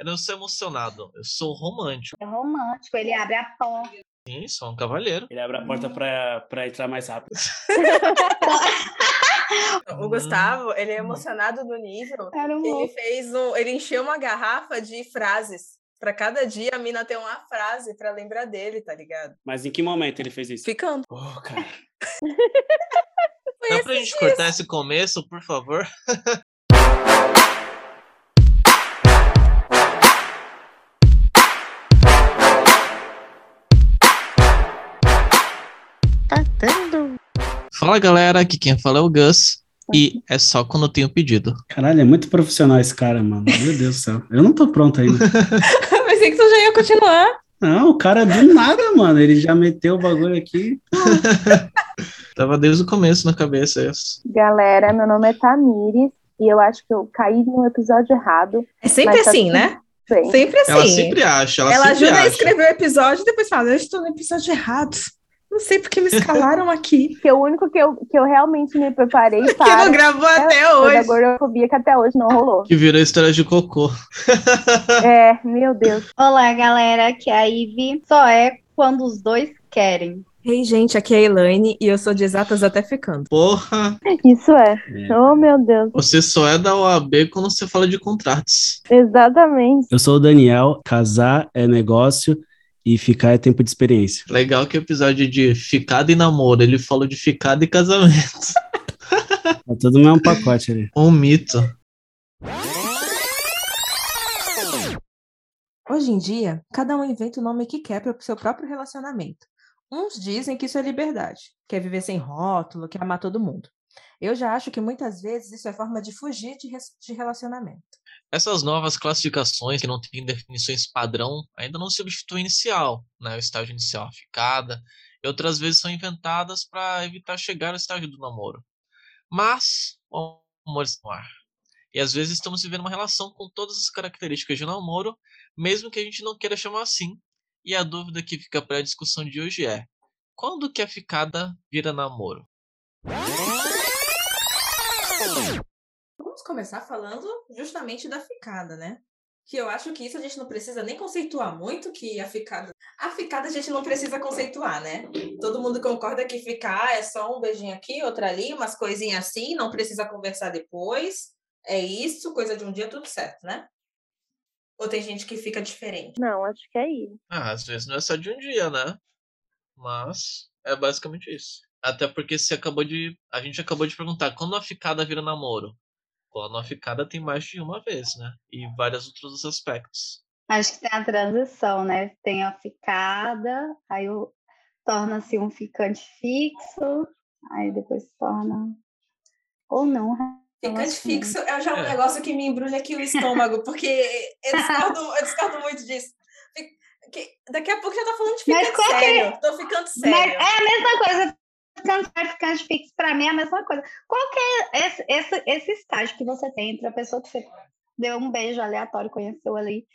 Eu não sou emocionado, eu sou romântico. É romântico, ele abre a porta. Sim, sou um cavalheiro. Ele abre a porta pra, pra entrar mais rápido. O Gustavo, ele é emocionado no nível. Era um Ele fez um. Ele encheu uma garrafa de frases. Pra cada dia a mina ter uma frase pra lembrar dele, tá ligado? Mas em que momento ele fez isso? Ficando. Oh, cara. Dá pra gente cortar esse começo, por favor? Fala galera, aqui quem fala é o Gus. E é só quando eu tenho pedido. Caralho, é muito profissional esse cara, mano. Meu Deus do céu. Eu não tô pronto ainda. Pensei que tu já ia continuar. Não, o cara do nada, mano. Ele já meteu o bagulho aqui. Tava desde o começo na cabeça isso. Galera, meu nome é Tamires e eu acho que eu caí no episódio errado. É sempre tá assim, né? Bem, Sempre assim. Ela sempre acha, ela, Ela sempre ajuda a acha. escrever o episódio e depois fala: Eu estou no episódio errado. Não sei porque me escalaram aqui. que o único que eu, que eu realmente me preparei Que para não gravou até foi da hoje. gordofobia que até hoje não rolou. Que virou história de cocô. É, meu Deus. Olá, galera, aqui é a Ivy. Só é quando os dois querem. Ei, gente, aqui é a Elaine e eu sou de exatas até ficando. Porra, Isso é. É. Oh, meu Deus. você só é da OAB quando você fala de contratos. Exatamente. Eu sou o Daniel. Casar é negócio e ficar é tempo de experiência. Legal que o episódio de ficada e namoro, ele falou de ficada e casamento. Tá tudo no mesmo pacote ali. Um mito. Hoje em dia, cada um inventa o nome que quer para o seu próprio relacionamento. Uns dizem que isso é liberdade, quer viver sem rótulo, quer amar todo mundo. Eu já acho que muitas vezes isso é forma de fugir de, de relacionamento. Essas novas classificações que não têm definições padrão ainda não substituem o inicial, né? O estágio inicial, a ficada, e outras vezes são inventadas para evitar chegar ao estágio do namoro. Mas o amor está no ar. E às vezes estamos vivendo uma relação com todas as características de namoro, mesmo que a gente não queira chamar assim. E a dúvida que fica para a discussão de hoje é: quando que a ficada vira namoro? Vamos começar falando justamente da ficada, né? Que eu acho que isso a gente não precisa nem conceituar muito, que a ficada. A ficada a gente não precisa conceituar, né? Todo mundo concorda que ficar é só um beijinho aqui, outro ali, umas coisinhas assim, não precisa conversar depois. É isso, coisa de um dia, tudo certo, né? Ou tem gente que fica diferente? Não, acho que é isso. Ah, às vezes não é só de um dia, né? Mas é basicamente isso. Até porque você acabou de. A gente acabou de perguntar quando a ficada vira namoro. Quando a ficada tem mais de uma vez, né? E vários outros aspectos. Acho que tem a transição, né? Tem a ficada, aí o- torna-se um ficante fixo, aí depois se torna. Ou não. Ficante fixo é já um É. negócio que me embrulha aqui o estômago, porque eu discordo, eu discordo muito disso. Que- daqui a pouco já tá falando de Mas ficante que é? sério. Tô ficando Mas sério. é a mesma coisa. Ficante, ficante fixo, pra mim é a mesma coisa. Qual que é esse, esse, esse estágio que você tem entre a pessoa que você deu um beijo aleatório, conheceu ali,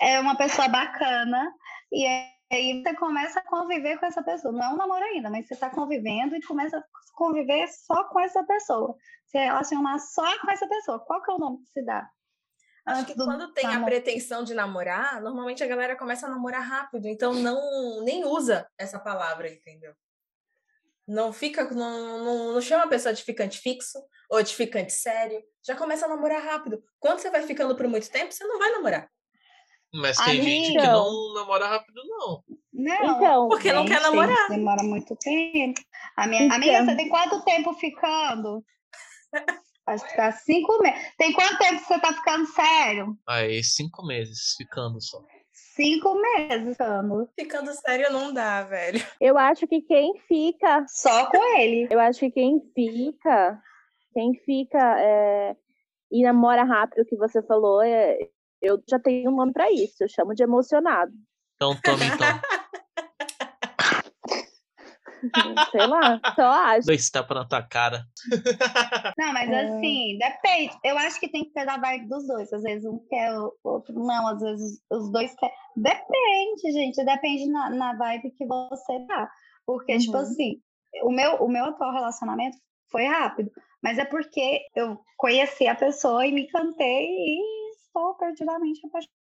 é uma pessoa bacana, e aí você começa a conviver com essa pessoa. Não é um namoro ainda, mas você tá convivendo e começa a conviver só com essa pessoa. Se relacionar só com essa pessoa. Qual que é o nome que se dá? Acho que do quando tem a pretensão de namorar, normalmente a galera começa a namorar rápido, então não nem usa essa palavra, entendeu? Não fica, não, não, não chama a pessoa de ficante fixo ou de ficante sério. Já começa a namorar rápido. Quando você vai ficando por muito tempo, você não vai namorar. Mas tem gente que Amiga. não namora rápido, não. Não, Então, Porque não quer Gente, namorar. Demora muito tempo. A minha Então. amiga, você tem quanto tempo ficando? Acho que tá cinco meses. Tem quanto tempo que você tá ficando sério? Aí, cinco meses ficando só. Cinco meses ficando. Ficando sério não dá, velho. eu acho que quem fica, Só com ele. eu acho que quem fica, quem fica é, e namora rápido, que você falou, é, eu já tenho um nome pra isso, eu chamo de emocionado. Então toma então. Sei lá, só acho. Dois tapas na tua cara. Não, mas É. assim, depende. Eu acho que tem que ter da vibe dos dois. Às vezes um quer, o outro não. Às vezes os dois querem. Depende, gente. Depende na, na vibe que você tá. Porque, tipo Uhum. assim, o meu, o meu atual relacionamento foi rápido. Mas é porque eu conheci a pessoa e me encantei e estou perdidamente apaixonada.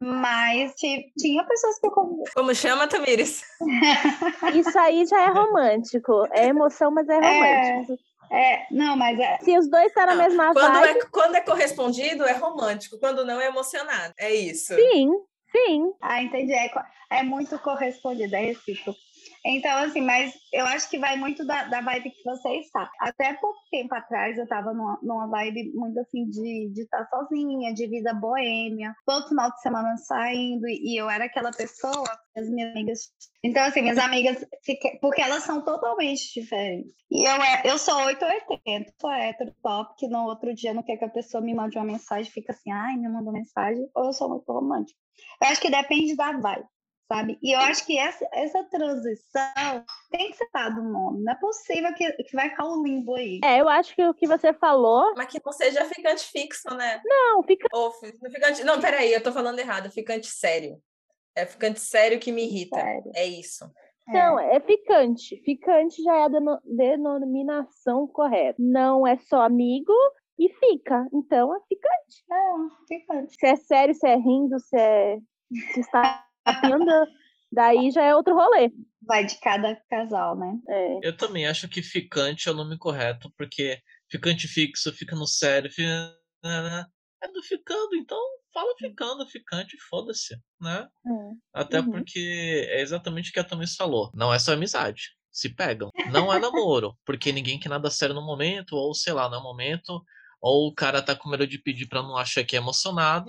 Mas ti- tinha pessoas que eu Como chama, Tamires? Isso aí já é romântico. É emoção, mas é É. romântico. é, não, mas é, Se os dois estão na Não, mesma Quando vibe, é, quando é correspondido, é romântico. Quando não, é emocionado. É isso. sim, sim. ah, entendi, é, é muito correspondido, é recíproco. Então, assim, mas eu acho que vai muito da, da vibe que você está. Até pouco tempo atrás eu estava numa, numa vibe muito assim de estar sozinha, de vida boêmia, todo final de semana saindo, e eu era aquela pessoa, as minhas amigas. Então, assim, minhas amigas, porque elas são totalmente diferentes. E eu, é- eu sou 880, sou hétero top, que no outro dia não quer que a pessoa me mande uma mensagem, fica assim, ai, me mandou mensagem, ou eu sou muito romântica. Eu acho que depende da vibe sabe? E eu acho que essa, essa transição tem que ser dado um nome. Não é possível que, que vai ficar um limbo aí. É, eu acho que o que você falou. Mas que não seja ficante fixo, né? Não, fica. Ou fi- não ficante. Não, peraí, eu tô falando errado. Ficante sério. É ficante sério que me irrita. Sério. É isso. Não, é ficante. Ficante já é a deno- denominação correta. Não é só amigo e fica. Então é ficante. É, fica. Se é sério, se é rindo, se é. Se está rindo, daí já é outro rolê. Vai de cada casal, né? É. Eu também acho que ficante é o nome correto, porque ficante fixo fica no sério, fica... é do ficando, então fala ficando, ficante, foda-se, né? é. Até Uhum. porque é exatamente o que a Thames falou. Não é só amizade. Se pegam. Não é namoro. Porque ninguém quer nada sério no momento, ou sei lá, no momento. Ou o cara tá com medo de pedir pra não achar que é emocionado.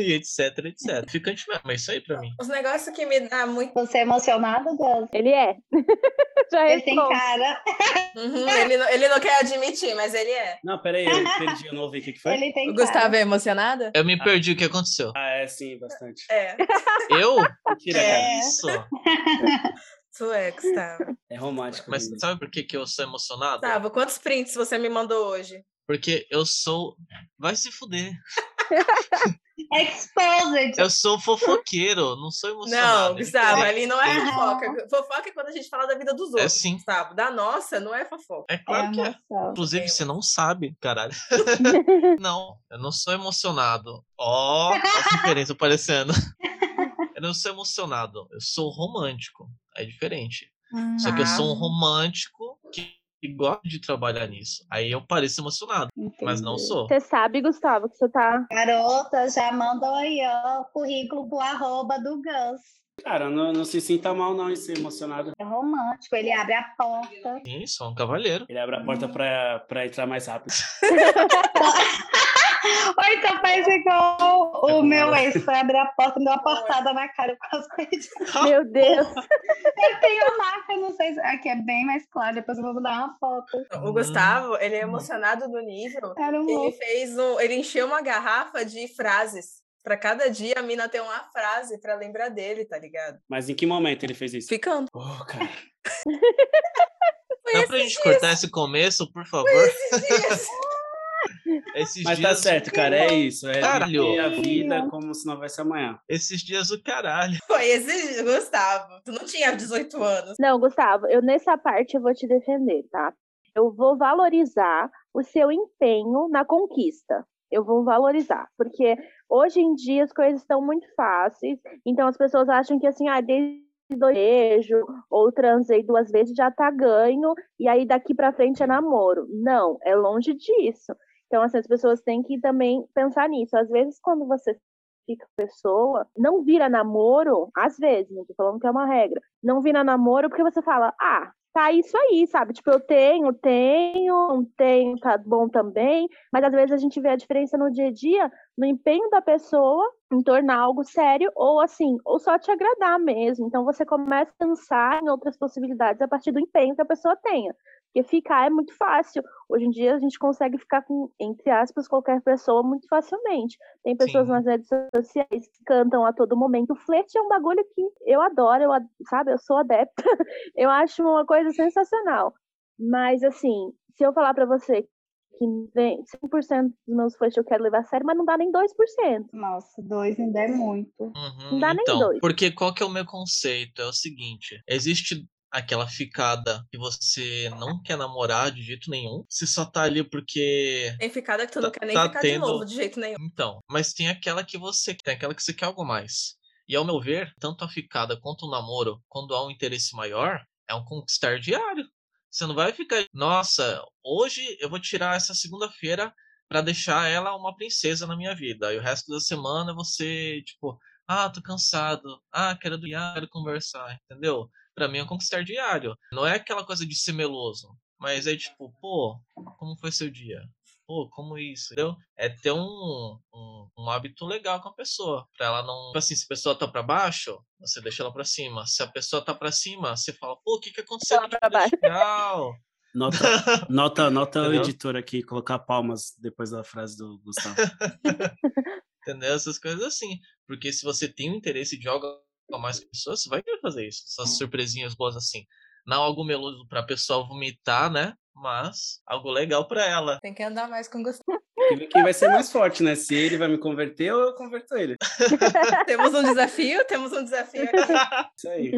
e etc, etc. Ficante mesmo, é isso aí pra mim. Os negócios que me dá muito. Você é emocionado, Gus? Ele é. já Ele tem cara. Uhum, ele, não, ele não quer admitir, mas ele é. Não, peraí, eu perdi, eu não ouvi o que, que foi. Ele tem O cara. Gustavo é emocionado? Eu me perdi o que aconteceu. Ah, é sim, bastante. É. Eu? Mentira, É. cara. Isso. Tu é, Gustavo. É romântico. Mas mesmo. sabe por que, que eu sou emocionado? Gustavo, quantos prints você me mandou hoje? Porque eu sou. Vai se fuder. Exposed. Eu sou fofoqueiro, não sou emocionado. Não, Gustavo, ali não é Aham. fofoca. Fofoca é quando a gente fala da vida dos É outros. sim. Gustavo, da nossa não é fofoca. É claro é que é. Inclusive, É. você não sabe, caralho. não, eu não sou emocionado. Ó, a diferença aparecendo. Eu não sou emocionado, eu sou romântico. É diferente. Só que eu sou um Ah. romântico que, que gosta de trabalhar nisso. Aí eu pareço emocionado, mas não Entendi. sou. Você sabe, Gustavo, que você tá. Garota, já mandou aí, ó, currículo pro arroba do Gus. Cara, não, não se sinta mal não em ser emocionado. É romântico, ele abre a porta. Sim, sou um cavalheiro. Ele abre a porta pra, pra entrar mais rápido. Ou então faz igual o meu ex, foi abrir a porta e deu uma portada na cara com as coisas. Meu Deus. Eu tenho a marca, não sei se aqui é bem mais claro, depois eu vou dar uma foto. O Gustavo, ele é emocionado no nível. Era um Ele louco. fez um. Ele encheu uma garrafa de frases. Pra cada dia a mina ter uma frase pra lembrar dele, tá ligado? Mas em que momento ele fez isso? Ficando. Oh, cara. Foi Dá pra gente dias, cortar esse começo, por favor? esses dias. Esses Mas tá certo, cara, é isso. É Caralho. viver a vida como se não houvesse amanhã. Esses dias o caralho. Foi esses dias, Gustavo. Tu não tinha 18 anos. Não, Gustavo, eu nessa parte eu vou te defender, tá? Eu vou valorizar o seu empenho na conquista. Eu vou valorizar, porque hoje em dia as coisas estão muito fáceis, então as pessoas acham que assim, ah, desde beijo ou transei duas vezes já tá ganho e aí daqui pra frente é namoro. Não, é longe disso. Então assim, as pessoas têm que também pensar nisso. Às vezes quando você fica pessoa, não vira namoro, às vezes, não tô falando que é uma regra, não vira namoro porque você fala, ah, tá isso aí, sabe? Tipo, eu tenho, tenho, não tenho, tá bom também, mas às vezes a gente vê a diferença no dia a dia, no empenho da pessoa em tornar algo sério, ou assim, ou só te agradar mesmo. Então você começa a pensar em outras possibilidades a partir do empenho que a pessoa tenha. Porque ficar é muito fácil. Hoje em dia a gente consegue ficar com, entre aspas, qualquer pessoa muito facilmente. Tem pessoas Sim. nas redes sociais que cantam a todo momento. O flerte é um bagulho que eu adoro, eu, sabe? Eu sou adepta. Eu acho uma coisa sensacional. Mas, assim, se eu falar pra você que vem 100% dos meus flirts eu quero levar a sério, mas não dá nem 2%. Nossa, dois ainda é muito. Uhum, Não dá nem então, dois. porque qual que é o meu conceito? É o seguinte: existe aquela ficada que você não quer namorar de jeito nenhum. Você só tá ali porque. Tem ficada que tu não Tá- quer nem tá ficar de tendo- novo, de jeito nenhum. Então, mas tem aquela que você tem aquela que você quer algo mais. E ao meu ver, tanto a ficada quanto o namoro, quando há um interesse maior, é um conquistar diário. Você não vai ficar, nossa, hoje eu vou tirar essa segunda-feira pra deixar ela uma princesa na minha vida. E o resto da semana você, tipo, ah, tô cansado. Ah, quero dormir, quero conversar, entendeu? Pra mim é um conquistar diário. Não é aquela coisa de ser meloso, mas é tipo, pô, como foi seu dia? Pô, como isso, entendeu? É ter um, um, um hábito legal com a pessoa. Pra ela não. Tipo assim, se a pessoa tá pra baixo, você deixa ela pra cima. Se a pessoa tá pra cima, você fala, pô, o que que aconteceu? Aqui? pra baixo. Legal. Nota, nota, nota o editor aqui, colocar palmas depois da frase do Gustavo. Entendeu? Essas coisas assim. Porque se você tem um interesse de algo mais com a pessoa, você vai querer fazer isso. Essas surpresinhas boas assim. Não algo meloso pra pessoa vomitar, né? Mas algo legal pra ela. Tem que andar mais com Gustavo. Quem vai- ser mais forte, né? Se ele vai me converter ou eu converto ele. temos um desafio, temos um desafio aqui. Isso aí.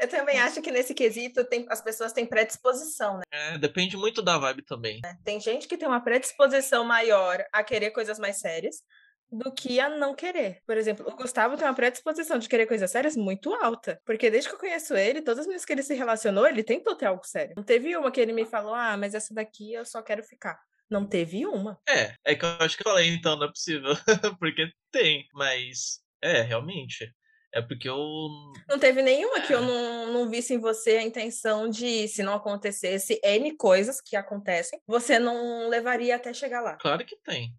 Eu também acho que nesse quesito tem, as pessoas têm predisposição, né? É, depende muito da vibe também. Tem gente que tem uma predisposição maior a querer coisas mais sérias do que a não querer. Por exemplo, o Gustavo tem uma predisposição de querer coisas sérias muito alta. Porque desde que eu conheço ele, todas as vezes que ele se relacionou, ele tentou ter algo sério. Não teve uma que ele me falou, ah, mas essa daqui eu só quero ficar. Não teve uma. É, é que eu acho que eu falei, então não é possível. porque tem, mas é, realmente. É porque eu. Não teve nenhuma que eu É. não, não visse em você a intenção de, se não acontecesse N coisas que acontecem, você não levaria até chegar lá. Claro que tem.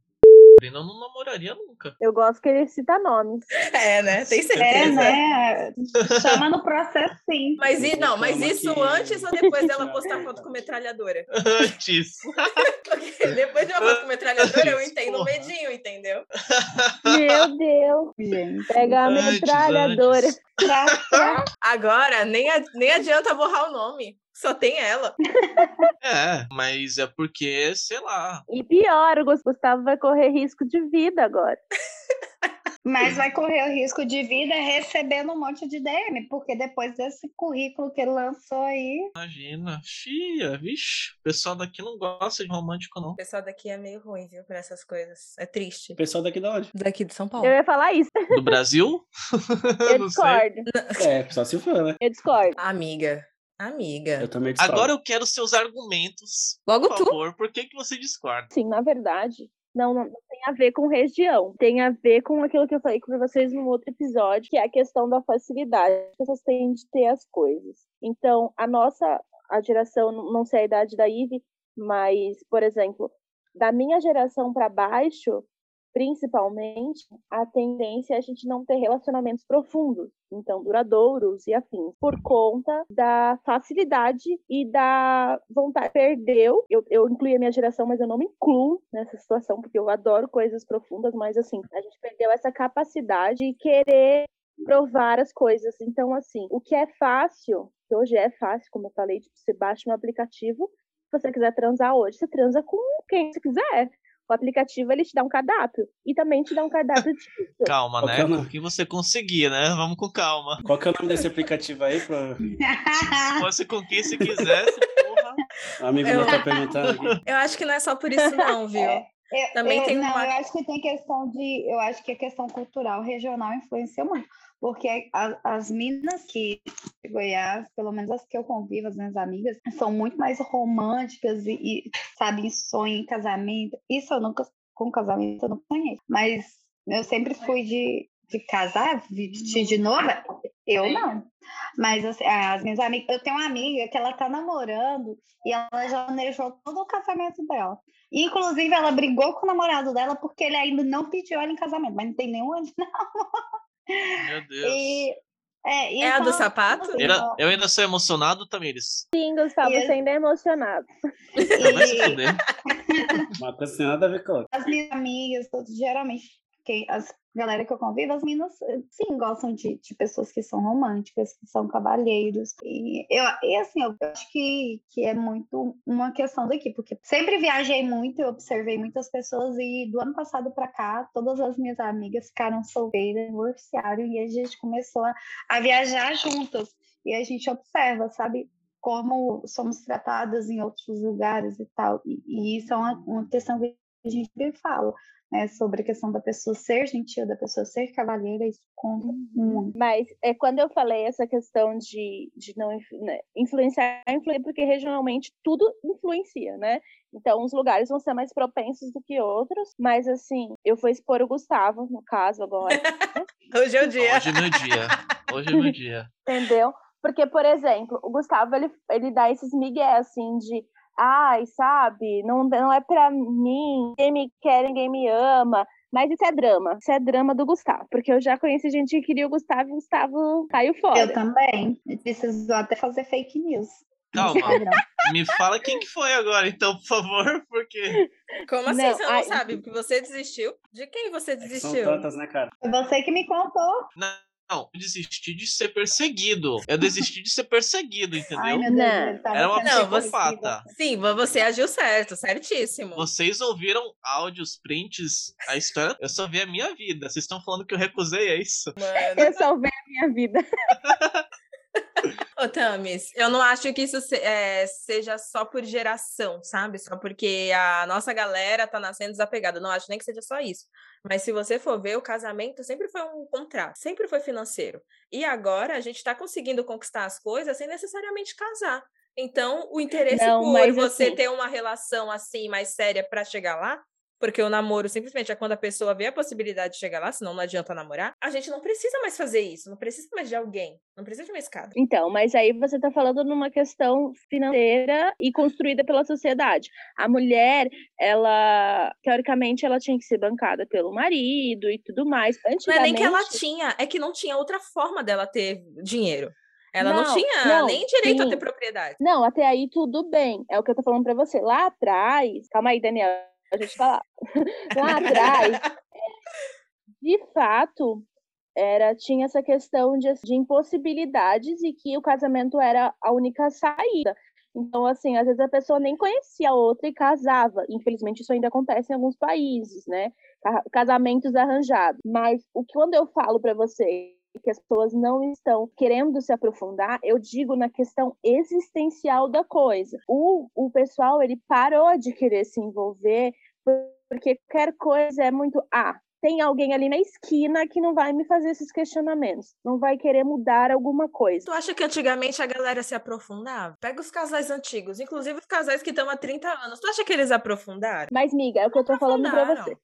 Sabrina não namoraria nunca. Eu gosto que ele cita nomes. É, né? Tem É, certeza. né? Chama no processo, sim. Mas e, não, mas isso que- antes ou depois dela postar foto com metralhadora? Antes. Porque depois de uma foto com metralhadora, eu entendo o medinho, entendeu? Meu Deus. Gente. Pega a metralhadora. antes. Agora, nem, nem adianta borrar o nome. Só tem ela. É, mas é porque, sei lá. E pior, o Gus- Gustavo vai correr risco de vida agora. mas vai correr o risco de vida recebendo um monte de DM, porque depois desse currículo que ele lançou aí, Imagina. Xia, vixe. O pessoal daqui não gosta de romântico, não. O pessoal daqui é meio ruim, viu, pra essas coisas. É triste. O pessoal daqui da onde? Daqui de São Paulo. Eu ia falar isso. Do Brasil? Eu não sei. discordo. É, só se for, né? Eu discordo. Amiga. Amiga. Eu também discordo. Agora eu quero seus argumentos. Logo Por tu. favor, por que, que você discorda? Sim, na verdade, não, não, não tem a ver com região. Tem a ver com aquilo que eu falei com vocês no outro episódio, que é a questão da facilidade. As pessoas têm de ter as coisas. Então, a nossa, a geração, não não sei a idade da Ive, mas, por exemplo, da minha geração para baixo, principalmente, a tendência é a gente não ter relacionamentos profundos, então duradouros e afins, por conta da facilidade e da vontade. Perdeu, eu, eu incluí a minha geração, mas eu não me incluo nessa situação, porque eu adoro coisas profundas, mas assim, a gente perdeu essa capacidade de querer provar as coisas. Então, assim, o que é fácil, que hoje é fácil, como eu falei, tipo, você baixa um aplicativo, se você quiser transar hoje, você transa com quem você quiser. O aplicativo ele te dá um cardápio e também te dá um cardápio de pizza. Calma, Qual né? que é o que você conseguir, né? Vamos com calma. Qual que é o nome desse aplicativo aí? Pra... Se fosse com quem você quisesse, porra. O amigo Eu- meu tá perguntando aqui. Eu acho que não é só por isso, não, viu? É, eu- Também eu- tem não, uma- eu acho que tem questão de, eu acho que a questão cultural regional influencia muito, porque a- as minas que de Goiás, pelo menos as que eu convivo, as minhas amigas, são muito mais românticas e, e sabem sonho em casamento. Isso eu nunca, com casamento eu não conheço, mas eu sempre fui de, de casar, vestir de noiva, eu não. Mas assim, as minhas amigas, eu tenho uma amiga que ela tá namorando e ela já planejou todo o casamento dela. Inclusive, ela brigou com o namorado dela porque ele ainda não pediu ela em casamento, mas não tem nenhum ano. Meu Deus. E, é, e É a do então, sapato? assim, Eu, ainda sou emocionado, Tamires. Sim, Gustavo, E- você ainda é emocionado. Já vai se e fuder. Uma coisa sem nada a ver com outra. as minhas amigas, todos, geralmente, quem, as galera que eu convivo, as meninas, eh, sim, gostam de, de pessoas que são românticas, que são cavalheiros. E, eu, e assim, eu acho que, que é muito uma questão daqui, porque sempre viajei muito, eu observei muitas pessoas, e do ano passado para cá, todas as minhas amigas ficaram solteiras, divorciaram, e a gente começou a, a viajar juntas. E a gente observa, sabe? como somos tratadas em outros lugares e tal. E, e isso é uma, uma questão que a gente fala né, sobre a questão da pessoa ser gentil, da pessoa ser cavalheira, isso conta Uhum. muito. Mas é quando eu falei essa questão de, de não né, influenciar, influencia porque regionalmente tudo influencia, né? Então, os lugares vão ser mais propensos do que outros, mas assim, eu vou expor o Gustavo, no caso, agora, Hoje é o dia. Hoje é meu dia. Hoje é meu dia. entendeu? Porque, por exemplo, o Gustavo, ele, ele dá esses migué, assim, de ai, sabe, não, não é pra mim, ninguém me quer, ninguém me ama. Mas isso é drama, isso é drama do Gustavo, porque eu já conheci gente que queria o Gustavo e o Gustavo caiu fora. Eu também. Precisou até fazer fake news. Calma. Me fala quem que foi agora, então, por favor, porque. Como assim Não, você não ai- sabe? Porque você desistiu? De quem você É que São desistiu? tantas, né, cara? Você que me contou. Não, eu desisti de ser perseguido. Eu desisti de ser perseguido, Ai, entendeu? Deus, Não. Era uma Não, você- psicopata. Sim, mas você agiu certo, certíssimo. Vocês ouviram áudios, prints, a história. Eu só vi a minha vida. Vocês estão falando que eu recusei, é isso? Mano. Eu salvei a minha vida. Ô, Tamis, eu não acho que isso se- é, seja só por geração, sabe? Só porque a nossa galera tá nascendo desapegada. Não acho nem que seja só isso. Mas se você for ver, o casamento sempre foi um contrato, sempre foi financeiro. E agora a gente tá conseguindo conquistar as coisas sem necessariamente casar. Então, o interesse Não, por você assim- ter uma relação assim mais séria pra chegar lá, porque o namoro simplesmente é quando a pessoa vê a possibilidade de chegar lá, senão não adianta namorar. A gente não precisa mais fazer isso, não precisa mais de alguém, não precisa de uma escada. Então, mas aí você está falando numa questão financeira e construída pela sociedade. A mulher, ela, teoricamente, ela tinha que ser bancada pelo marido e tudo mais. Não é Antigamente, nem que ela tinha, é que não tinha outra forma dela ter dinheiro. Ela não, Não, tinha não, nem direito a sim. ter propriedade. Não, até aí tudo bem. É o que eu tô falando pra você. Lá atrás, calma aí, Daniel, a gente falar. Lá atrás, de fato, era tinha essa questão de, de impossibilidades e que o casamento era a única saída. Então, assim, às vezes a pessoa nem conhecia a outra e casava. Infelizmente, isso ainda acontece em alguns países, né? Ca- Casamentos arranjados. Mas o que quando eu falo para você que as pessoas não estão querendo se aprofundar, eu digo na questão existencial da coisa. O, o pessoal, ele parou de querer se envolver porque qualquer coisa é muito, ah, tem alguém ali na esquina que não vai me fazer esses questionamentos, não vai querer mudar alguma coisa. Tu acha que antigamente a galera se aprofundava? Pega os casais antigos, inclusive os casais que estão há 30 anos. Tu acha que eles aprofundaram? Mas, miga, é o que eu tô falando pra você.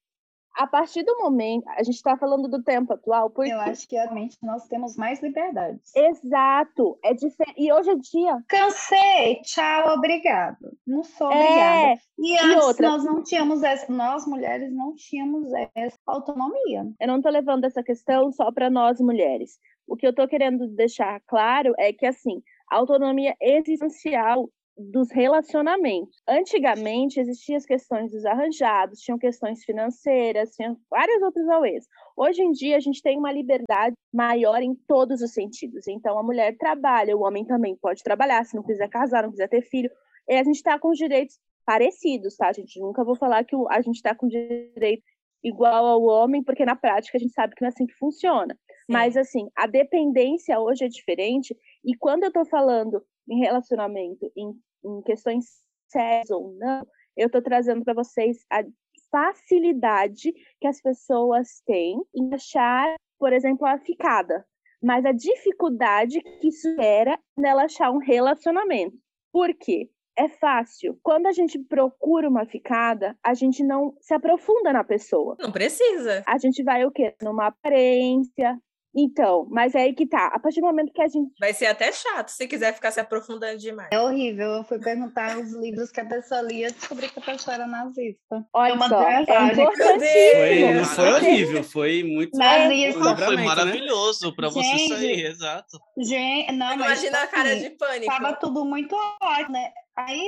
A partir do momento, a gente tá falando do tempo atual, porque Eu acho que realmente nós temos mais liberdades. exato, é diferente. E hoje em dia, Cansei, tchau, obrigado. Não sou É, obrigada. E antes outra? nós não tínhamos essa, nós mulheres não tínhamos essa autonomia. eu não tô levando essa questão só para nós mulheres. O que eu tô querendo deixar claro é que assim, a autonomia existencial dos relacionamentos. Antigamente existiam as questões dos arranjados, tinham questões financeiras, tinham várias outras auês. Hoje em dia a gente tem uma liberdade maior em todos os sentidos. Então a mulher trabalha, o homem também pode trabalhar, se não quiser casar, não quiser ter filho. E a gente está com os direitos parecidos, tá? A gente nunca vou falar que a gente está com direito igual ao homem, porque na prática a gente sabe que não é assim que funciona. Mas assim, a dependência hoje é diferente, e quando eu tô falando em relacionamento, em, em questões sérias ou não, eu tô trazendo para vocês a facilidade que as pessoas têm em achar, por exemplo, a ficada, mas a dificuldade que isso era nela achar um relacionamento. Por quê? É fácil. Quando a gente procura uma ficada, a gente não se aprofunda na pessoa Não precisa. a gente vai o quê? Numa aparência. Então, mas é aí que tá. A partir do momento que a gente. Vai ser até chato se quiser ficar se aprofundando demais. É horrível. Eu fui perguntar os livros que a pessoa lia e descobri que a pessoa era nazista. Olha uma só, é. Foi, não foi horrível, foi muito. Nazista. Foi né? maravilhoso pra você Gente, sair, exato. Gente, não, mas Imagina a cara assim, de pânico. Tava tudo muito ótimo, né? Aí,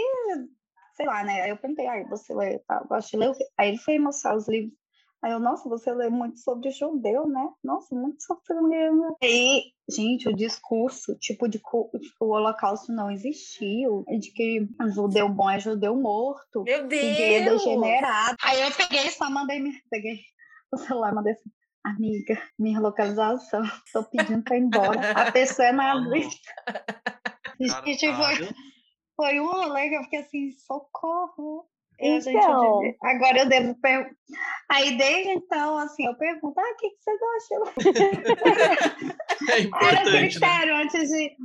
sei lá, né? Aí eu perguntei, aí você lê, tá, gosta de ler o quê? Aí ele foi mostrar os livros. Aí eu, nossa, você lê muito sobre judeu, né? Nossa, muito sobre mesmo. Aí, gente, o discurso, tipo, de que o holocausto não existiu, de que judeu bom é judeu morto, Meu que gay é Deus! degenerado. Aí eu peguei, só mandei, me- peguei o celular, mandei assim, amiga, minha localização, tô pedindo pra ir embora. A pessoa é nazista. Gente, foi- viu? Foi um rolê que eu fiquei assim, socorro. Então. eu- agora eu devo perguntar. Aí, desde então, assim, eu pergunto, ah, o que, que você gosta? É Era importante, né? critério antes de,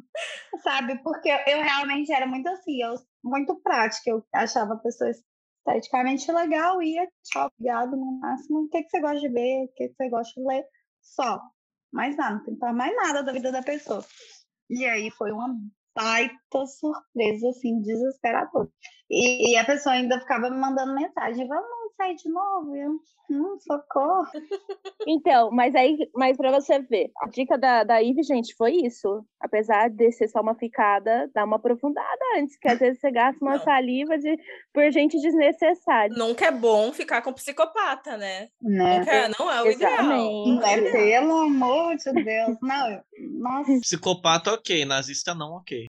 sabe? Porque eu realmente era muito assim, eu muito prática. Eu achava a pessoa esteticamente legal, ia, tchau, obrigado, no máximo. O que, que você gosta de ver? O que, que você gosta de ler? Só. Mais nada, não tentar mais nada da vida da pessoa. E aí foi uma baita surpresa, assim, desesperadora. E, e a pessoa ainda ficava me mandando mensagem, vamos sair de novo? Eu, hum, socorro. Então, mas aí, mas pra você ver, a dica da, da Ive, gente, foi isso. Apesar de ser só uma ficada, dá uma aprofundada antes, que às vezes você gasta uma Não. saliva de, por gente desnecessária. Nunca é bom ficar com psicopata, né? Né? Nunca é- não é o ideal. Exatamente. Não é pelo amor de Deus. Não, nossa. Psicopata, ok. Nazista, não, ok.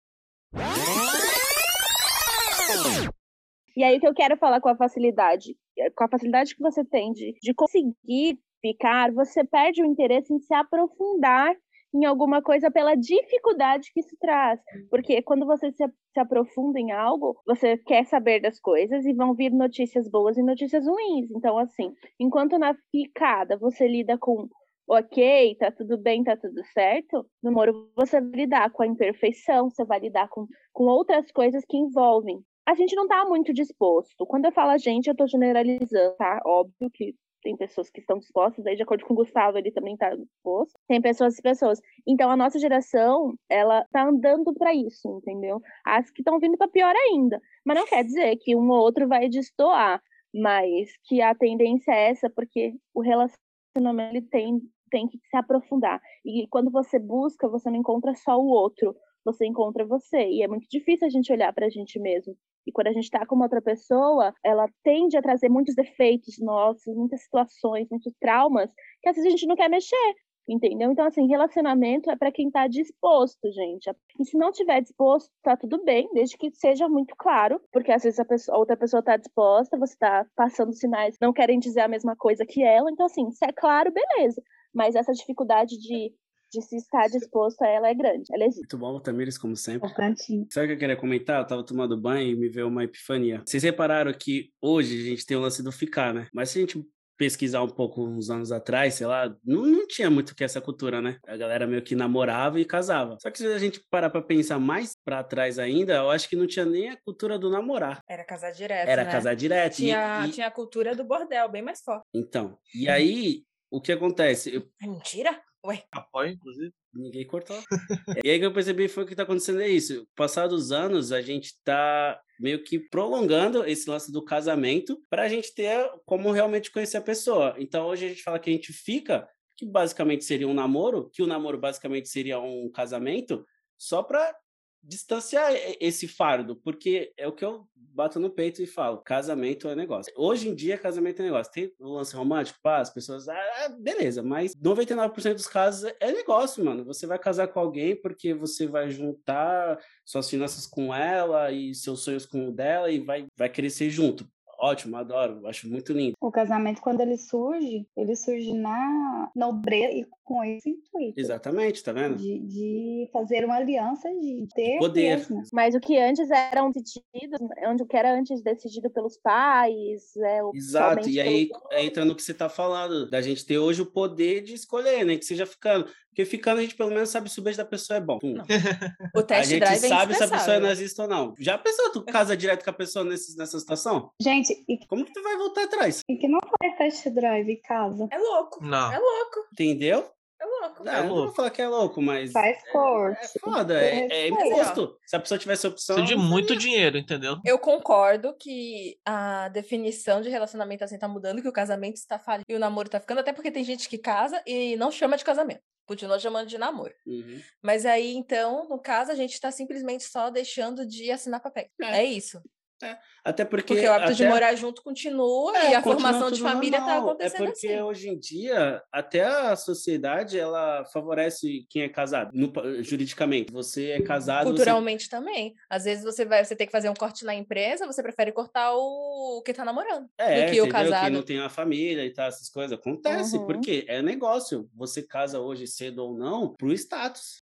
E aí o que eu quero falar com a facilidade, eh, com a facilidade que você tem de, de conseguir ficar, você perde o interesse em se aprofundar em alguma coisa pela dificuldade que isso traz. Porque quando você se, se aprofunda em algo, você quer saber das coisas e vão vir notícias boas e notícias ruins. Então, assim, enquanto na ficada você lida com ok, tá tudo bem, tá tudo certo, no moro você vai lidar com a imperfeição, você vai lidar com, com outras coisas que envolvem a gente não tá muito disposto. Quando eu falo a gente, eu tô generalizando, tá? Óbvio que tem pessoas que estão dispostas, aí de acordo com o Gustavo, ele também tá disposto. Tem pessoas e pessoas. Então a nossa geração, ela tá andando para isso, entendeu? As que estão vindo para pior ainda. Mas não quer dizer que um ou outro vai destoar, mas que a tendência é essa, porque o relacionamento ele tem tem que se aprofundar. E quando você busca, você não encontra só o outro, você encontra você. E é muito difícil a gente olhar para a gente mesmo. E quando a gente está com uma outra pessoa, ela tende a trazer muitos defeitos nossos, muitas situações, muitos traumas, que às vezes a gente não quer mexer. Entendeu? Então, assim, relacionamento é para quem está disposto, gente. E se não tiver disposto, tá tudo bem, desde que seja muito claro, porque às vezes a, pessoa, a outra pessoa está disposta, você está passando sinais, não querem dizer a mesma coisa que ela. Então, assim, se é claro, beleza. Mas essa dificuldade de de se estar disposto a ela é grande, ela existe. Muito bom, Tamires, como sempre. Cantinho. Sabe o que eu queria comentar? Eu tava tomando banho e me veio uma epifania. Vocês repararam que hoje a gente tem o lance do ficar, né? Mas se a gente pesquisar um pouco uns anos atrás, sei lá, não, não tinha muito que essa cultura, né? A galera meio que namorava e casava. Só que se a gente parar pra pensar mais pra trás ainda, eu acho que não tinha nem a cultura do namorar. Era casar direto, Era né? casar direto. e- Tinha, e- tinha a cultura do bordel, bem mais forte. Então, e aí, o que acontece? Eu- É mentira? Ué, Apoio, inclusive. Ninguém cortou. e aí que eu percebi foi que tá acontecendo é isso. Passados os anos, a gente tá meio que prolongando esse lance do casamento para a gente ter como realmente conhecer a pessoa. Então hoje a gente fala que a gente fica, que basicamente seria um namoro, que o namoro basicamente seria um casamento, só para distanciar esse fardo, porque é o que eu bato no peito e falo, casamento é negócio. Hoje em dia, casamento é negócio. Tem o lance romântico, pá, as pessoas, ah, beleza, mas 99% dos casos é negócio, mano. Você vai casar com alguém porque você vai juntar suas finanças com ela e seus sonhos com o dela e vai, vai crescer junto. Ótimo, adoro, acho muito lindo. O casamento, quando ele surge, ele surge na nobreza e com esse intuito. Exatamente, tá vendo? De, de fazer uma aliança, de ter Poder. mesmo. Mas o que antes eram decidido, onde o que era antes decidido pelos pais, é o Exato, e aí pelo- entra no que você tá falando, da gente ter hoje o poder de escolher, né? Que seja ficando. Porque ficando a gente pelo menos sabe se o beijo da pessoa é bom. O A test gente drive é sabe se a pessoa é nazista ou não. Já pensou, tu casa direto com a pessoa nesse, nessa situação? Gente, e, Como que tu vai voltar atrás? e que não faz test drive casa. É louco. Não. É louco. Entendeu? É louco. Não, eu não vou louco. falar que é louco, mas. Faz corte. É foda, é, é imposto. Se a pessoa tivesse opção. Precisa de muito dinheiro, entendeu? Eu concordo que a definição de relacionamento assim tá mudando, que o casamento está falhando e o namoro tá ficando, até porque tem gente que casa e não chama de casamento. Continua chamando de namoro. Uhum. Mas aí, então, no caso, a gente tá simplesmente só deixando de assinar papéis. É. É. Até porque. Porque o hábito de até- morar junto continua É, e a continua formação de família tá normal. acontecendo É porque assim. hoje em dia, até a sociedade, ela favorece quem é casado, no juridicamente. Você é casado. você- Culturalmente também. Às vezes você vai, você tem que fazer um corte na empresa, você prefere cortar o que tá namorando. É, do que o casado. Quem não tem uma família e tal, essas coisas. Acontece, Uhum. porque é negócio. Você casa hoje cedo ou não pro status.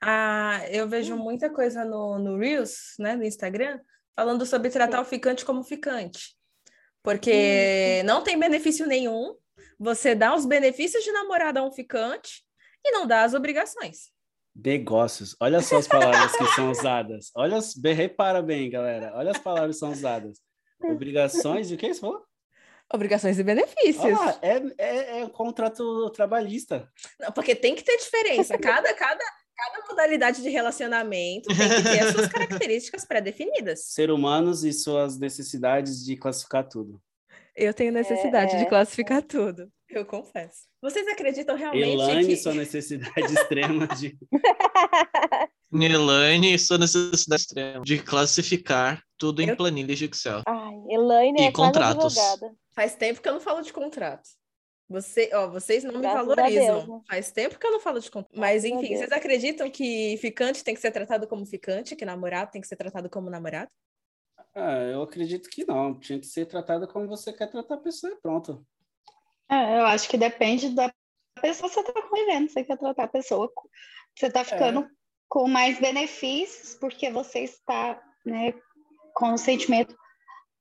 Ah, eu vejo muita coisa no, no Reels, né, no Instagram, falando sobre tratar o ficante como ficante. Porque não tem benefício nenhum você dá os benefícios de namorada a um ficante e não dá as obrigações. Negócios. Olha só as palavras que são usadas. Olha, repara bem, galera. Olha as palavras que são usadas. Obrigações e o que você falou? Obrigações e benefícios. Ah, é, é, é um contrato trabalhista. Não, porque tem que ter diferença. Cada, cada, cada modalidade de relacionamento tem que ter as suas características pré-definidas. Ser humanos e suas necessidades de classificar tudo. Eu tenho necessidade é, de classificar tudo, eu confesso. Vocês acreditam realmente Elaine, que... sua necessidade extrema de... Elaine, sua necessidade extrema de classificar tudo em planilhas de Excel. Ai, Elaine e é contratos. advogada. Faz tempo que eu não falo de contrato. Você, ó, vocês não Graças me valorizam. Deus, né? Faz tempo que eu não falo de contrato. Mas, enfim, vocês acreditam que ficante tem que ser tratado como ficante, que namorado tem que ser tratado como namorado? Ah, eu acredito que não. Tinha que ser tratado como você quer tratar a pessoa e pronto. É, eu acho que depende da pessoa que você está convivendo. Você quer tratar a pessoa, você está ficando com mais benefícios porque você está né, com um sentimento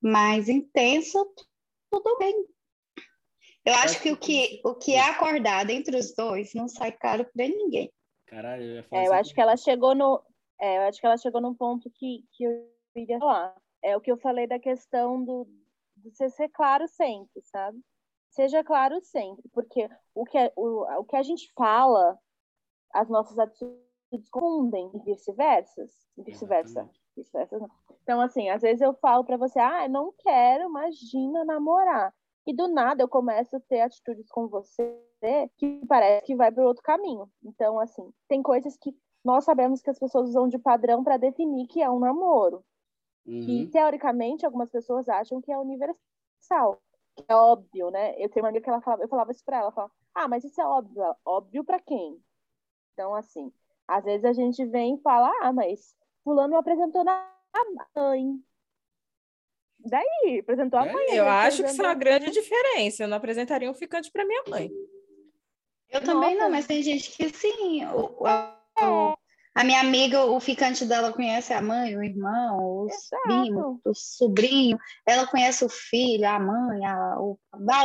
mais intenso, tudo bem. Eu acho que o que, o que é acordado entre os dois não sai caro para ninguém. Caralho, eu ia falar É, eu acho que ela chegou no. É, eu acho que ela chegou num ponto que, que eu iria falar. É o que eu falei da questão do, de você ser claro sempre, sabe? Seja claro sempre, porque o que, é- o, o que a gente fala, as nossas atitudes confundem e vice-versa. Vice-versa. Não. Então, assim, às vezes eu falo pra você, ah, eu não quero, imagina namorar. E do nada eu começo a ter atitudes com você que parece que vai para outro caminho. Então, assim, tem coisas que nós sabemos que as pessoas usam de padrão para definir que é um namoro. E, Uhum. teoricamente, algumas pessoas acham que é universal. Que é óbvio, né? Eu tenho uma amiga que ela falava, eu falava isso pra ela, ela falava, ah, mas isso é óbvio. Ela, óbvio pra quem? Então, assim, às vezes a gente vem e fala, ah, mas fulano apresentou na mãe. Daí, apresentou a É, mãe. Eu né? acho que isso é uma grande diferença. Eu não apresentaria um ficante para minha mãe. Eu também Nossa. não, mas tem gente que sim. O, a, o- a minha amiga, o ficante dela conhece a mãe, o irmão, o primo, o sobrinho. Ela conhece o filho, a mãe, a, o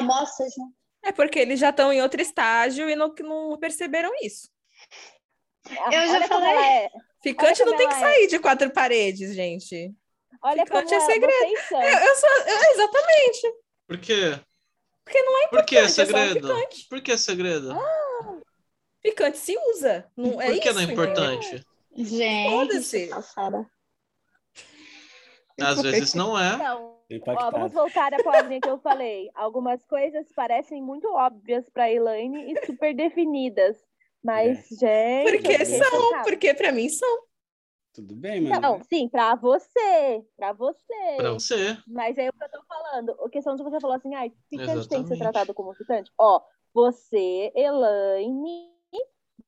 vocês não- É porque eles já estão em outro estágio e não, não perceberam isso. Ah, Eu já olha como falei. é. Ficante não tem que é. sair de quatro paredes, gente. Olha como Ficante é ela, segredo. Eu, eu sou. eu- exatamente. Por quê? Porque não é Por que é importante, é só um segredo? ficante. Por que é segredo? Ficante se usa. Não, é Por que isso, não é entendeu? importante? Gente, Foda-se. passada. Às vezes não é. Tô ó, vamos voltar à palavrinha que eu falei. Algumas coisas parecem muito óbvias para Elaine e super definidas. Mas, gente. Porque são, porque pra mim são. Tudo bem, mas... Não, sim, pra você. Pra você. Pra você. Mas é o que eu tô falando. A questão de você falar assim, ai, ficante tem que ser tratado como ficante. Ó, você, Elaine,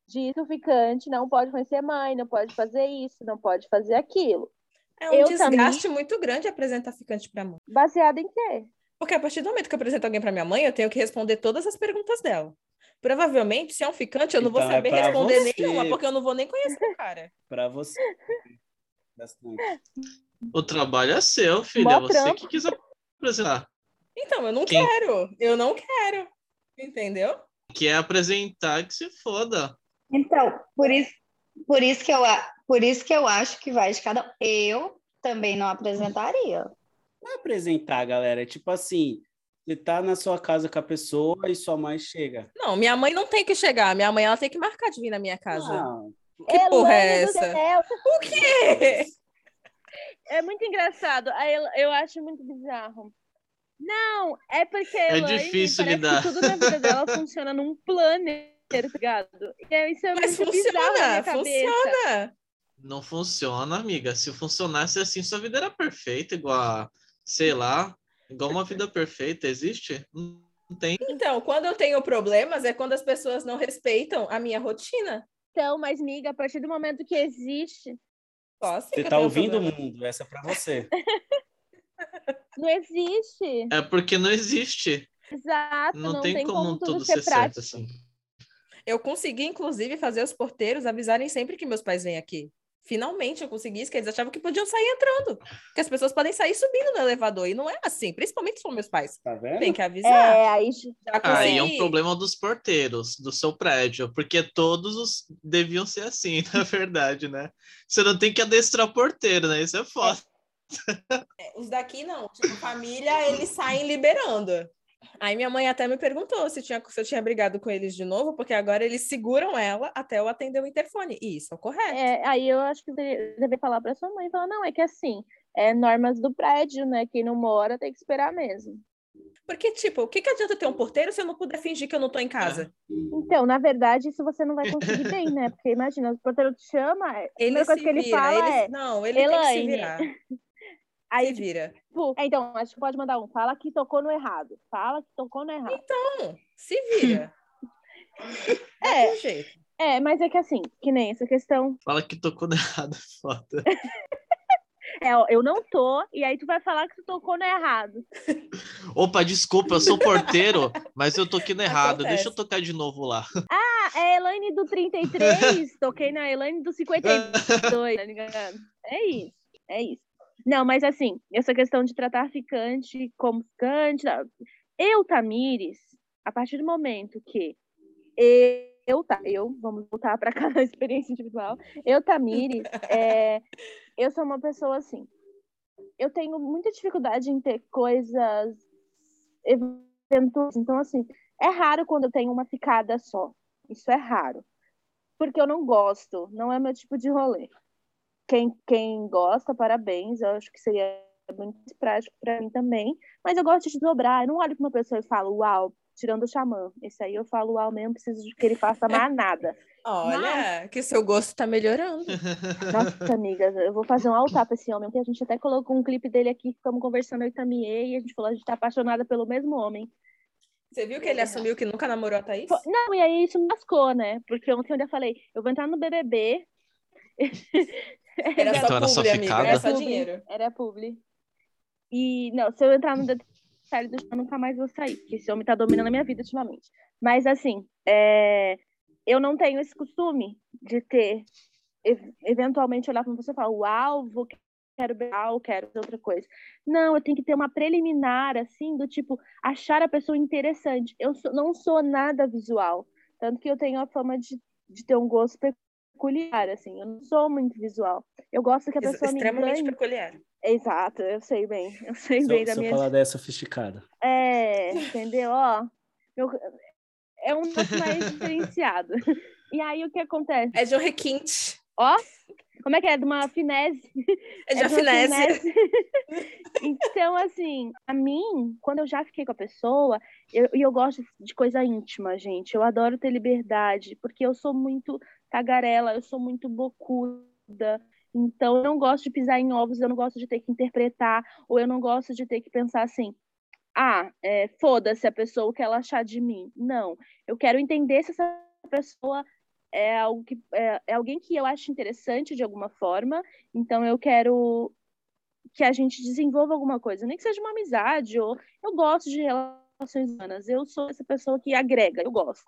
diz que o ficante não pode conhecer mãe, não pode fazer isso, não pode fazer aquilo. É um Eu desgaste muito grande apresentar ficante pra mãe. Baseado em quê? Porque a partir do momento que eu apresento alguém pra minha mãe, eu tenho que responder todas as perguntas dela. Provavelmente, se é um ficante, eu não vou Então, é saber pra responder você. nenhuma, porque eu não vou nem conhecer o cara. Pra você. Bastante. O trabalho é seu, filho. Mó É você trampo. que quis apresentar. Então, eu não Quem- quero. Eu não quero. Entendeu? Que é apresentar que se foda. Então, por isso, por isso que eu, por isso que eu acho que vai de cada. um. Eu também não apresentaria. Não é apresentar, galera. É tipo assim, você tá na sua casa com a pessoa e sua mãe chega. Não, minha mãe não tem que chegar. Minha mãe ela tem que marcar de vir na minha casa. Não, Que porra é do essa? O quê? É muito engraçado. Eu acho muito bizarro. Não, é porque É Elaine difícil lidar. que tudo na vida dela funciona num planner, tá ligado? E é- isso é Mas muito bizarro na minha funciona, funciona. Não funciona, amiga. Se funcionasse assim, sua vida era perfeita, igual a, sei lá, igual uma vida perfeita. Existe? Não tem. Então, quando eu tenho problemas, é quando as pessoas não respeitam a minha rotina. Então, mas, miga, a partir do momento que existe, Posso você tá ouvindo o mundo, essa é pra você. não existe. É porque não existe. Exato, Não, não, tem, como, tudo tudo ser ser certo prático. assim. Eu consegui, inclusive, fazer os porteiros avisarem sempre que meus pais vêm aqui. Finalmente eu consegui isso, que eles achavam que podiam sair entrando. Que as pessoas podem sair subindo no elevador. E não é assim, principalmente se for meus pais. Tá vendo? Tem que avisar. É, aí Já Aí é um consegui. problema dos porteiros do seu prédio, porque todos os deviam ser assim, na verdade, né? Você não tem que adestrar porteiro, né? Isso é foda. Os daqui não. Tipo, família, eles saem liberando. Aí minha mãe até me perguntou se, tinha, se eu tinha brigado com eles de novo, porque agora eles seguram ela até eu atender o interfone. E isso é correto. É, aí eu acho que você deve falar para sua mãe, falar, não, é que assim, é normas do prédio, né? Quem não mora tem que esperar mesmo. Porque, tipo, o que, que adianta ter um porteiro se eu não puder fingir que eu não tô em casa? Então, na verdade, isso você não vai conseguir bem, né? Porque imagina, o porteiro te chama, a Ele primeira coisa que ele vira, fala ele- é. Não, ele tem que se Elaine, virar. Aí, Se vira. tipo, é, então, acho que pode mandar um. Fala que tocou no errado. Fala que tocou no errado. Não, se vira. É. Daquele jeito. É, mas é que assim, que nem essa questão. Fala que tocou no errado, é foda. É, ó, eu não tô, e aí tu vai falar que tu tocou no errado. Opa, desculpa, eu sou porteiro, mas eu toquei no errado. Acontece. Deixa eu tocar de novo lá. Ah, é a Elaine do 33, toquei na Elaine do 52, tá ligado? É isso, é isso. Não, mas assim, essa questão de tratar ficante como ficante. Eu, Tamires, a partir do momento que eu, eu, vamos voltar para cada experiência individual, eu, Tamires, é, eu sou uma pessoa assim. Eu tenho muita dificuldade em ter coisas eventuais. Então, assim, é raro quando eu tenho uma ficada só. Isso é raro. Porque eu não gosto, não é meu tipo de rolê. Quem, quem gosta, parabéns, eu acho que seria muito prático para mim também. Mas eu gosto de dobrar, eu não olho para uma pessoa e falo, uau, tirando o xamã. Esse aí eu falo, uau, mesmo preciso de que ele faça mais nada. Olha, que seu gosto tá melhorando. Nossa, amigas, eu vou fazer um altar pra esse homem, porque a gente até colocou um clipe dele aqui, ficamos conversando eu e Tamie, e a gente falou, a gente tá apaixonada pelo mesmo homem. Você viu que ele assumiu que nunca namorou a Thaís? Não, e aí isso me lascou, né? Porque ontem eu ainda falei, eu vou entrar no BBB. Era Então só era só publi, amiga. ficada? Era só dinheiro. Era publi. E, não, se eu entrar no detalhe do eu nunca mais vou sair, porque esse homem tá dominando a minha vida ultimamente. Mas, assim, é, eu não tenho esse costume de ter, ev- eventualmente, olhar pra uma pessoa e falar, uau, vou, quero beijar, quero fazer outra coisa. Não, eu tenho que ter uma preliminar, assim, do tipo, achar a pessoa interessante. Eu sou- não sou nada visual, tanto que eu tenho a fama de, de ter um gosto peculiar, assim, eu não sou muito visual. Eu gosto que a Ex- pessoa me Extremamente ganhe. peculiar. Exato, eu sei bem, eu sei Se, bem eu- da se eu minha. falar dessa sofisticada. É, entendeu? Ó, meu- é um negócio mais diferenciado. E aí o que acontece? É de um requinte. Ó, como é que é? De uma finese? É de É uma de uma finesse. finesse. então, assim, a mim, quando eu já fiquei com a pessoa, eu- e eu, gosto de coisa íntima, gente. Eu adoro ter liberdade, porque eu sou muito tagarela, eu sou muito bocuda. Então, eu não gosto de pisar em ovos, eu não gosto de ter que interpretar, ou eu não gosto de ter que pensar assim. Ah, é, foda-se a pessoa o que ela achar de mim. Não. Eu quero entender se essa pessoa é, algo que, é, é alguém que eu acho interessante de alguma forma. Então eu quero que a gente desenvolva alguma coisa, nem que seja uma amizade, ou eu gosto de relações humanas. Eu sou essa pessoa que agrega, eu gosto.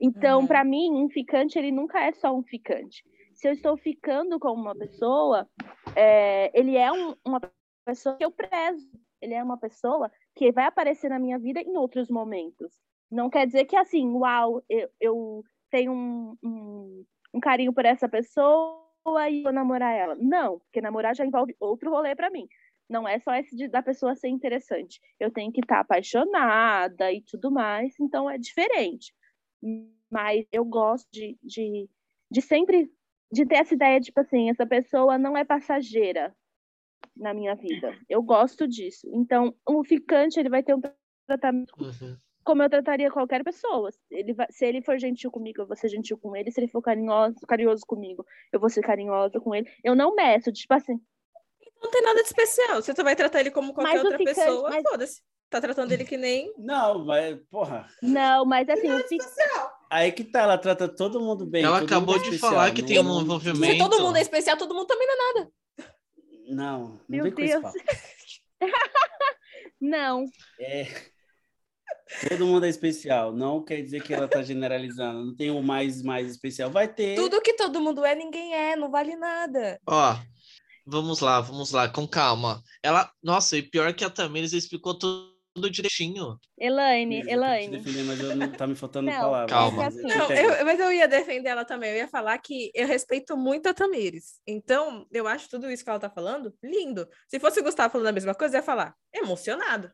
Então, Uhum. para mim, um ficante ele nunca é só um ficante. Se eu estou ficando com uma pessoa, é, ele é um- uma pessoa que eu prezo. Ele é uma pessoa que vai aparecer na minha vida em outros momentos. Não quer dizer que assim, uau, eu, eu tenho um, um, um carinho por essa pessoa e vou namorar ela. Não, porque namorar já envolve outro rolê para mim. Não é só esse de, da pessoa ser interessante. Eu tenho que estar apaixonada e tudo mais, então é diferente. Mas eu gosto de, de, de sempre de ter essa ideia, tipo assim, essa pessoa não é passageira na minha vida. Eu gosto disso. Então, o ficante, ele vai ter um tratamento Uhum. como eu trataria qualquer pessoa. Ele vai- se ele for gentil comigo, eu vou ser gentil com ele. Se ele for carinhoso, carinhoso comigo, eu vou ser carinhosa com ele. Eu não meço, tipo assim. Não tem nada de especial. Se tu vai tratar ele como qualquer outra ficante- pessoa, mas- foda-se. Tá tratando ele que nem. Não, mas, porra. Não, mas assim, o fi- Aí que tá, ela trata todo mundo bem. Ela acabou mundo de especial, falar que não- tem um não- Se envolvimento. todo mundo é especial, todo mundo também não é nada. Não, não Meu vem com esse Deus. papo. não. É, Todo mundo é especial. Não quer dizer que ela tá generalizando. Não tem o mais, mais especial. Vai ter. Tudo que todo mundo é, ninguém é, não vale nada. Ó, vamos lá, vamos lá, com calma. Ela, nossa, e pior que a Tamires explicou tudo direitinho. Elaine, Elaine. defendendo, mas eu não tá me faltando Não, palavras. Calma. Mas é eu assim. Não, eu- mas eu ia defender ela também. Eu ia falar que eu respeito muito a Tamires. Então, eu acho tudo isso que ela tá falando lindo. Se fosse o Gustavo falando a mesma coisa, eu ia falar emocionado.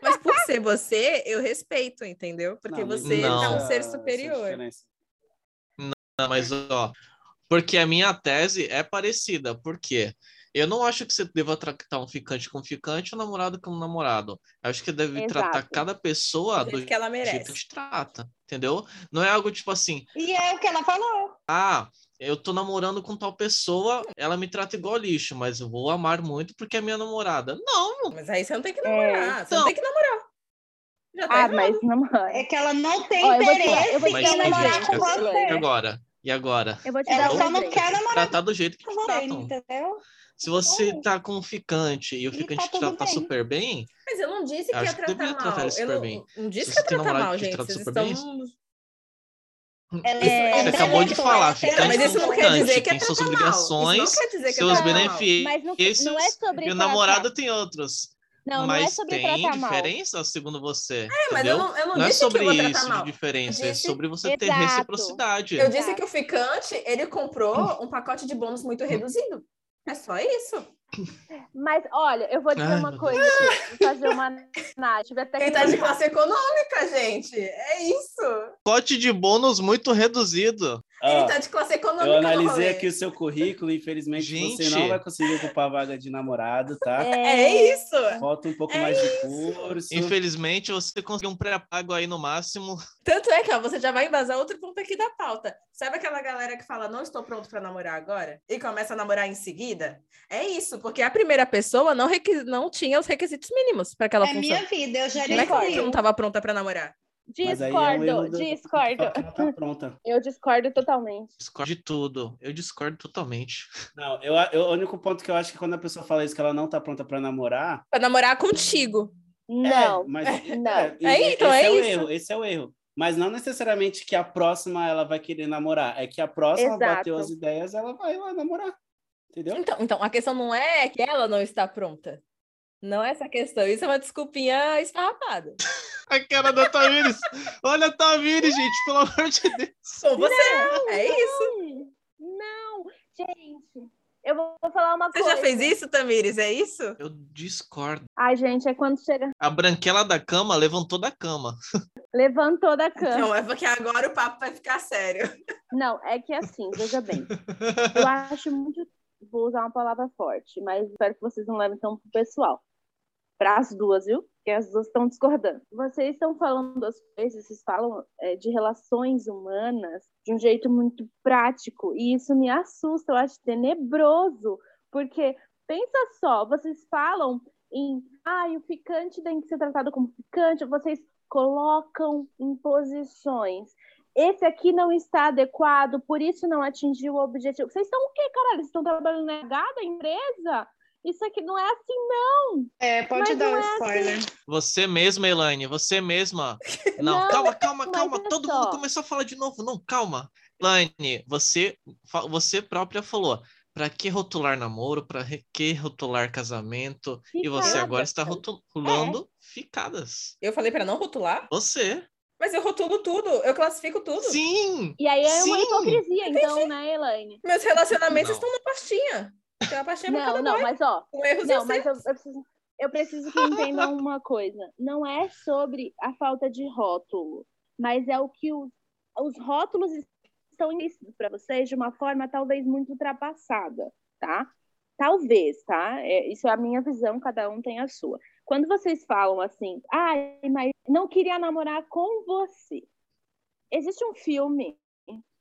Mas por ser você, eu respeito, entendeu? Porque Não, você Não. é um ser essa superior. Não, mas ó, porque a minha tese é parecida. Por quê? Eu não acho que você deva tratar um ficante com ficante ou namorado com namorado. Eu acho que deve Exato. tratar cada pessoa Do do jeito que ela jeito que merece. te trata, entendeu? Não é algo tipo assim, E é o que ela falou. ah, eu tô namorando com tal pessoa, ela me trata igual lixo, mas eu vou amar muito porque é minha namorada. Não, Mas aí você não tem que namorar. Você não Então. tem que namorar. Já tá Ah, errado. mas não É que ela não tem Ó, eu vou te interesse eu vou te em um namorar exemplo, com e você. agora? E agora? Eu vou te Ela dar um só não quer namorar Tratar do jeito que tratam. entendeu? Se você tá com um ficante e o ficante tá trata bem. super bem, Mas eu não disse que ia que tratar deveria mal. tratar ele eu super não, bem. não disse Se que ia tratar mal, que te gente. trata Vocês super estão... bem, ela você é acabou de falar, ficante Não, mas isso não quer dizer que é tem suas não obrigações, quer dizer que é seus benefícios, Mas não, não é sobre e o namorado tem outros. Não, não mas é sobre tem tratar mal. diferença, segundo você. É, mas entendeu? eu não, eu não, Não é que sobre isso mal. de diferença, é disse- sobre você ter Exato. reciprocidade. Eu disse que o ficante, ele comprou um pacote de bônus muito reduzido. É só isso. Mas olha, eu vou dizer Ai, uma coisa, vou fazer uma análise. Tive até que Ele tá de classe econômica, gente. É isso. Pacote de bônus muito reduzido. Ele tá de classe econômica eu analisei aqui o seu currículo, infelizmente você Gente. não vai conseguir ocupar a vaga de namorado, tá? É isso. Falta um pouco É mais de curso. Infelizmente, você conseguiu um pré-pago aí no máximo. Tanto é que ó, você já vai embasar outro ponto aqui da pauta. Sabe aquela galera que fala, não estou pronto para namorar agora? E começa a namorar em seguida? É isso, porque a primeira pessoa não, requi- não tinha os requisitos mínimos para aquela É função. minha vida, eu já Como é que você não estava pronta para namorar? Aí é um erro Discordo, discordo. Tá pronta. Eu discordo totalmente. Discordo de tudo. Eu discordo totalmente. Não, eu, eu, o único ponto que eu acho que quando a pessoa fala isso, que ela não tá pronta para namorar. Para namorar contigo. Não, é, mas, não. É, então, esse é o isso. erro, esse é o erro. Mas não necessariamente que a próxima ela vai querer namorar. É que a próxima Exato. bateu as ideias, ela vai lá namorar. Entendeu? Então, então, a questão não é que ela não está pronta. Não é essa questão. Isso é uma desculpinha esfarrapada. A cara da Tamires. Olha a Tamires, gente, pelo amor de Deus. Com você. é isso. Não, gente. Eu vou falar uma Você coisa. já fez isso, Tamires? É isso? Eu discordo. Ai, gente, é quando chega. A branquela da cama levantou da cama. Levantou da cama. Não, é porque agora o papo vai ficar sério. Não, é que assim, veja bem. Eu acho muito. Vou usar uma palavra forte, mas espero que vocês não levem tão pro pessoal. Para as duas, viu? Porque as duas estão discordando. Vocês estão falando das coisas, vocês falam é, de relações humanas de um jeito muito prático, e isso me assusta, eu acho tenebroso, porque pensa só, vocês falam em, ah, o ficante tem que ser tratado como ficante, vocês colocam em posições esse aqui não está adequado, por isso não atingiu o objetivo. Vocês estão o quê, caralho? Vocês estão trabalhando RH da empresa? Isso aqui não é assim, não. É, pode Mas dar um é spoiler. Você mesma, Elaine, você mesma. Não, Não, calma, calma, calma. Todo só. mundo começou a falar de novo. Não, calma. Elaine, você, você própria falou. Pra que rotular namoro? Pra re- que rotular casamento? E você agora está rotulando ficadas. Eu falei para não rotular, Você. mas eu rotulo tudo, eu classifico tudo. Sim! E aí é uma Sim. hipocrisia, então, né, Elaine? Meus relacionamentos Não. estão na pastinha. Pra Não, não, mas ó, com erros não, mas eu, eu preciso, eu preciso que entendam uma coisa. Não é sobre a falta de rótulo, mas é o que os, os rótulos estão implícitos para vocês de uma forma talvez muito ultrapassada, tá? Talvez, tá? É, isso é a minha visão, cada um tem a sua. Quando vocês falam assim, ai, mas não queria namorar com você. Existe um filme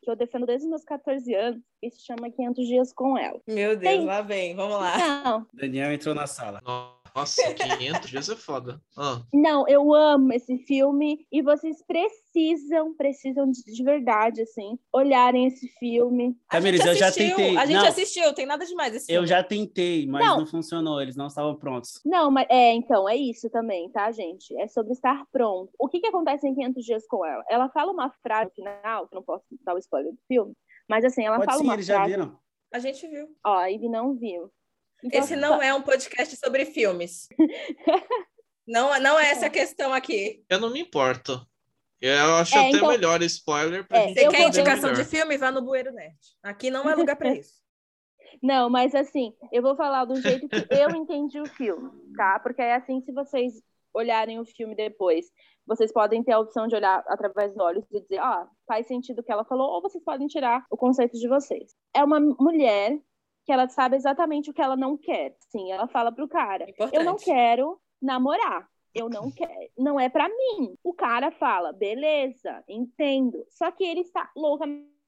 que eu defendo desde os meus 14 anos, e se chama 500 Dias com Ela. Meu Deus, Tem- lá vem, vamos lá. Não, Daniel entrou na sala. Nossa, 500 dias é foda. Ah, não, eu amo esse filme e vocês precisam, precisam de, de verdade, assim, olharem esse filme. A Tamires, gente eu já tentei. A gente Não. assistiu, tem nada demais esse Eu filme. já tentei, mas Não. não, funcionou. Eles não estavam prontos. Não, mas é, então, é isso também, tá, gente? É sobre estar pronto. O que que acontece em 500 Dias com Ela? Ela fala uma frase no final, que eu não posso dar o spoiler do filme, mas assim, ela Pode fala sim, uma eles já frase... viram. A gente viu. Ó, a Ivy não viu. Então, Esse não é um podcast sobre filmes. Não, não é essa a questão aqui. eu não me importo. Eu acho É, até então- melhor spoiler pra É, gente Você quer indicação melhor. de filme? Vá no Bueiro Nerd. Aqui não é lugar para isso. Não, mas assim, eu vou falar do jeito que eu entendi o filme, tá? Porque é assim, se vocês olharem o filme depois, vocês podem ter a opção de olhar através dos olhos e dizer, ah, faz sentido o que ela falou, ou vocês podem tirar o conceito de vocês. É uma mulher que ela sabe exatamente o que ela não quer. Sim, ela fala pro cara, Importante. eu não quero namorar. Eu não quero, não é pra mim. O cara fala, beleza, entendo. Só que ele está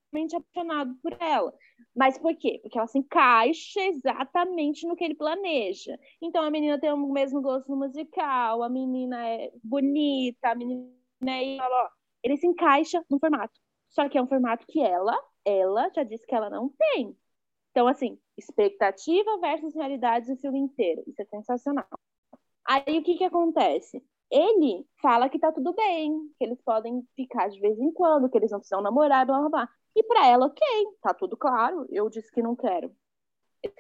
loucamente apaixonado por ela. Mas por quê? Porque ela se encaixa exatamente no que ele planeja. Então a menina tem o mesmo gosto musical, a menina é bonita, a menina é. Ele se encaixa no formato. Só que é um formato que ela, ela já disse que ela não tem. Então, assim, expectativa versus realidade do filme inteiro. Isso é sensacional. Aí o que que acontece? Ele fala que tá tudo bem, que eles podem ficar de vez em quando, que eles não precisam namorar, blá blá blá. E pra ela, ok, tá tudo claro. Eu disse que não quero.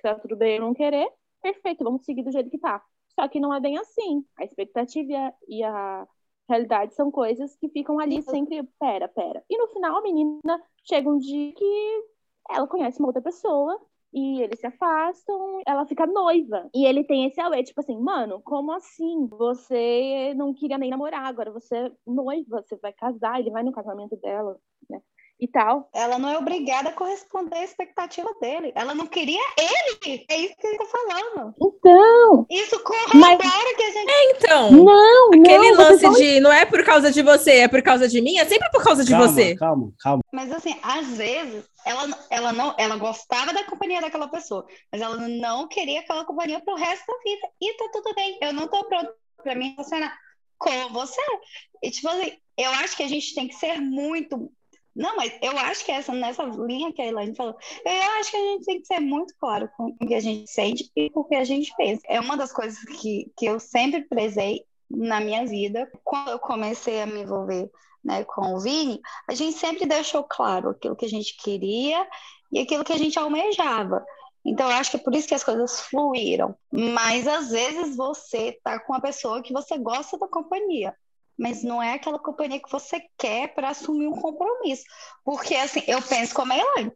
Tá tudo bem eu não querer, perfeito, vamos seguir do jeito que tá. Só que não é bem assim. A expectativa e a, e a realidade são coisas que ficam ali sempre, pera, pera. E no final a menina chega um dia que ela conhece uma outra pessoa e eles se afastam, ela fica noiva. E ele tem esse auê, tipo assim, mano, como assim? Você não queria nem namorar, agora você é noiva, você vai casar, ele vai no casamento dela, né? E tal. Ela não é obrigada a corresponder à expectativa dele. Ela não queria ele. É isso que ele tá falando. Então, Isso corrobora Mas- que a gente. Então, não, aquele não, lance de não é por causa de você, é por causa de mim, é sempre por causa de calma, você. calma, calma. Mas assim, às vezes, ela, ela não, ela gostava da companhia daquela pessoa, mas ela não queria aquela companhia pro resto da vida. E tá tudo bem. Eu não tô pronta pra me relacionar com você. E tipo assim, eu acho que a gente tem que ser muito. Não, mas eu acho que essa, nessa linha que a Elaine falou, eu acho que a gente tem que ser muito claro com o que a gente sente e com o que a gente pensa. É uma das coisas que, que eu sempre prezei na minha vida. Quando eu comecei a me envolver né, com o Vini, a gente sempre deixou claro aquilo que a gente queria e aquilo que a gente almejava. Então, eu acho que é por isso que as coisas fluíram. Mas, às vezes, você tá com uma pessoa que você gosta da companhia, mas não é aquela companhia que você quer para assumir um compromisso. Porque, assim, eu penso como a Elaine.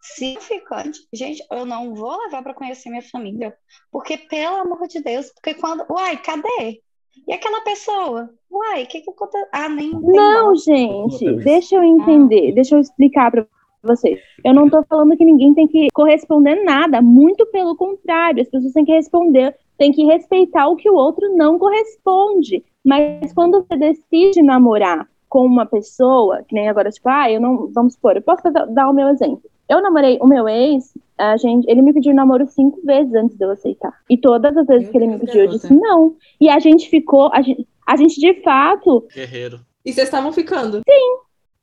Se ficante, gente, eu não vou levar para conhecer minha família. Porque, pelo amor de Deus, porque quando. Uai, cadê? E aquela pessoa? Uai, o que que aconteceu? Ah, nem Não, nome. gente, deixa eu entender, deixa eu explicar pra vocês. Eu não tô falando que ninguém tem que corresponder nada, muito pelo contrário, as pessoas têm que responder, têm que respeitar o que o outro não corresponde. Mas quando você decide namorar com uma pessoa, que nem agora, tipo, ah, eu não, vamos supor, eu posso dar o meu exemplo. Eu namorei o meu ex, a gente, ele me pediu namoro cinco vezes antes de eu aceitar. E todas as vezes Meu que ele me Deus, pediu, eu disse não. E a gente ficou, a gente, a gente de fato Guerreiro. E vocês estavam ficando.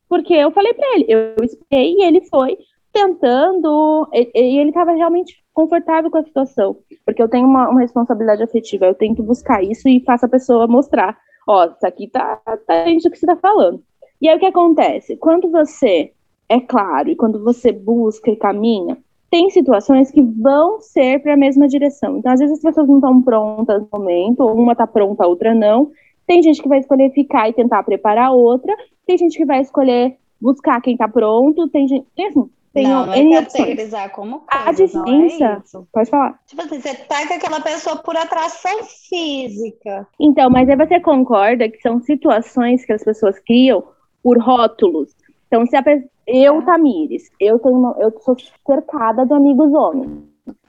porque eu falei pra ele, eu esperei e ele foi tentando, e, e ele tava realmente confortável com a situação, porque eu tenho uma, uma responsabilidade afetiva, eu tento buscar isso e faço a pessoa mostrar, ó, isso aqui tá, tá dentro do que você tá falando. E aí o que acontece? Quando você é claro e quando você busca e caminha, tem situações que vão ser para a mesma direção. Então, às vezes as pessoas não estão prontas no momento, ou uma tá pronta, a outra não. Tem gente que vai escolher ficar e tentar preparar a outra, tem gente que vai escolher buscar quem tá pronto, tem gente. Tem assim, tem não, N é opções. como A coisa, não é diferença- isso. Pode falar. Tipo assim, você tá com aquela pessoa por atração física. Então, mas aí você concorda que são situações que as pessoas criam por rótulos. Então, se a pe- eu, É. Tamires, eu tenho uma- eu sou cercada de amigos homens.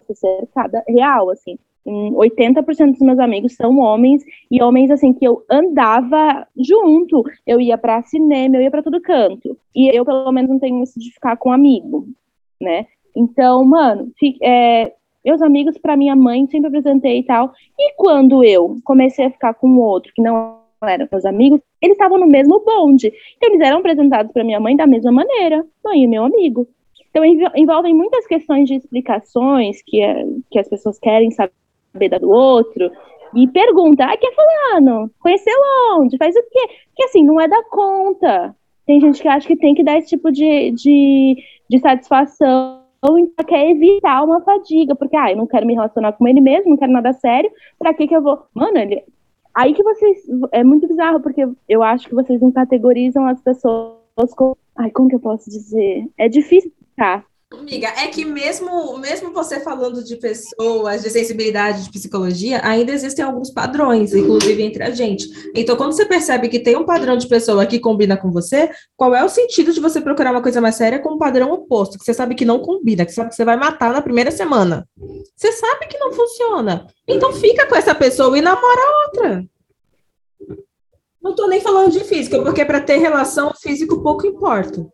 Sou cercada real, assim. Em 80% dos meus amigos são homens e homens assim que eu andava junto. Eu ia pra cinema, eu ia pra todo canto. E eu pelo menos não tenho isso de ficar com amigo, né? Então, mano, é, meus amigos para minha mãe sempre apresentei e tal. E quando eu comecei a ficar com outro que não eram meus amigos, eles estavam no mesmo bonde. Então, eles eram apresentados para minha mãe da mesma maneira, mãe e meu amigo. Então, envolvem muitas questões de explicações que, é, que as pessoas querem saber da do outro. E pergunta, que é fulano? Conheceu onde? Faz o quê? Que assim, não é da conta. Tem gente que acha que tem que dar esse tipo de, de, de satisfação ou então quer evitar uma fadiga, porque ah, eu não quero me relacionar com ele mesmo, não quero nada sério, pra que que eu vou? Mano, ele... aí que vocês, é muito bizarro, porque eu acho que vocês não categorizam as pessoas com, ai, como que eu posso dizer? É difícil tá Amiga, é que mesmo, mesmo você falando de pessoas, de sensibilidade, de psicologia, ainda existem alguns padrões, inclusive entre a gente. Então, quando você percebe que tem um padrão de pessoa que combina com você, qual é o sentido de você procurar uma coisa mais séria com um padrão oposto, que você sabe que não combina, que você sabe que você vai matar na primeira semana? Você sabe que não funciona. Então, fica com essa pessoa e namora outra. Não estou nem falando de física, porque para ter relação, físico pouco importa.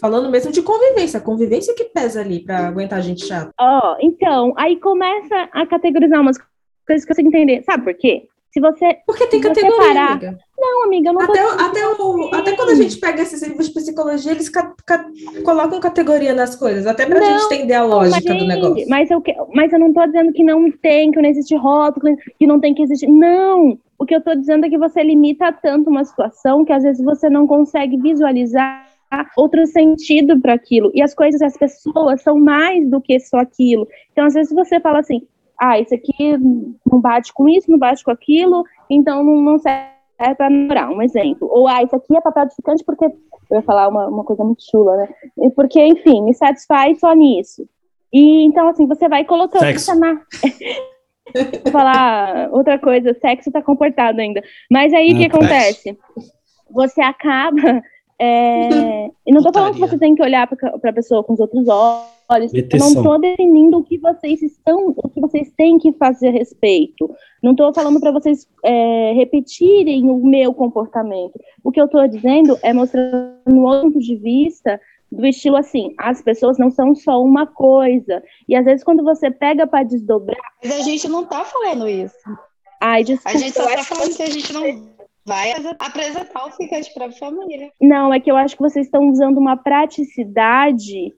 Falando mesmo de convivência, convivência que pesa ali para aguentar a gente chata. Ó, oh, então, aí começa a categorizar umas coisas que você entender. Sabe por quê? Se você. Porque tem categoria, parar... amiga. Não, amiga, não até, até, o, até quando a gente pega esses livros de psicologia, eles ca, ca, colocam categoria nas coisas, até pra não, gente entender a lógica mas, do negócio. Mas eu, mas eu não tô dizendo que não tem, que não existe rótulo, que não tem que existir. Não! O que eu tô dizendo é que você limita tanto uma situação que às vezes você não consegue visualizar outro sentido para aquilo. E as coisas, as pessoas são mais do que só aquilo. Então, às vezes você fala assim, ah, isso aqui não bate com isso, não bate com aquilo, então não, não serve para namorar, um exemplo. Ou, ah, isso aqui é papel edificante porque, eu ia falar uma, uma coisa muito chula, né? Porque, enfim, me satisfaz só nisso. E, então, assim, você vai colocando... Sexo. Na... Vou falar outra coisa, sexo tá comportado ainda. Mas aí, o que acontece? Você acaba é, e não tô falando que você tem que olhar para a pessoa com os outros olhos. Eu não estou definindo o que vocês estão, o que vocês têm que fazer a respeito. Não estou falando para vocês é, repetirem o meu comportamento. O que eu estou dizendo é mostrando um outro ponto de vista do estilo assim, as pessoas não são só uma coisa. E às vezes quando você pega para desdobrar. Mas a gente não está falando isso. Ai, desculpa. A gente só está falando que a gente não vai apresentar o ficante para a família. Não, é que eu acho que vocês estão usando uma praticidade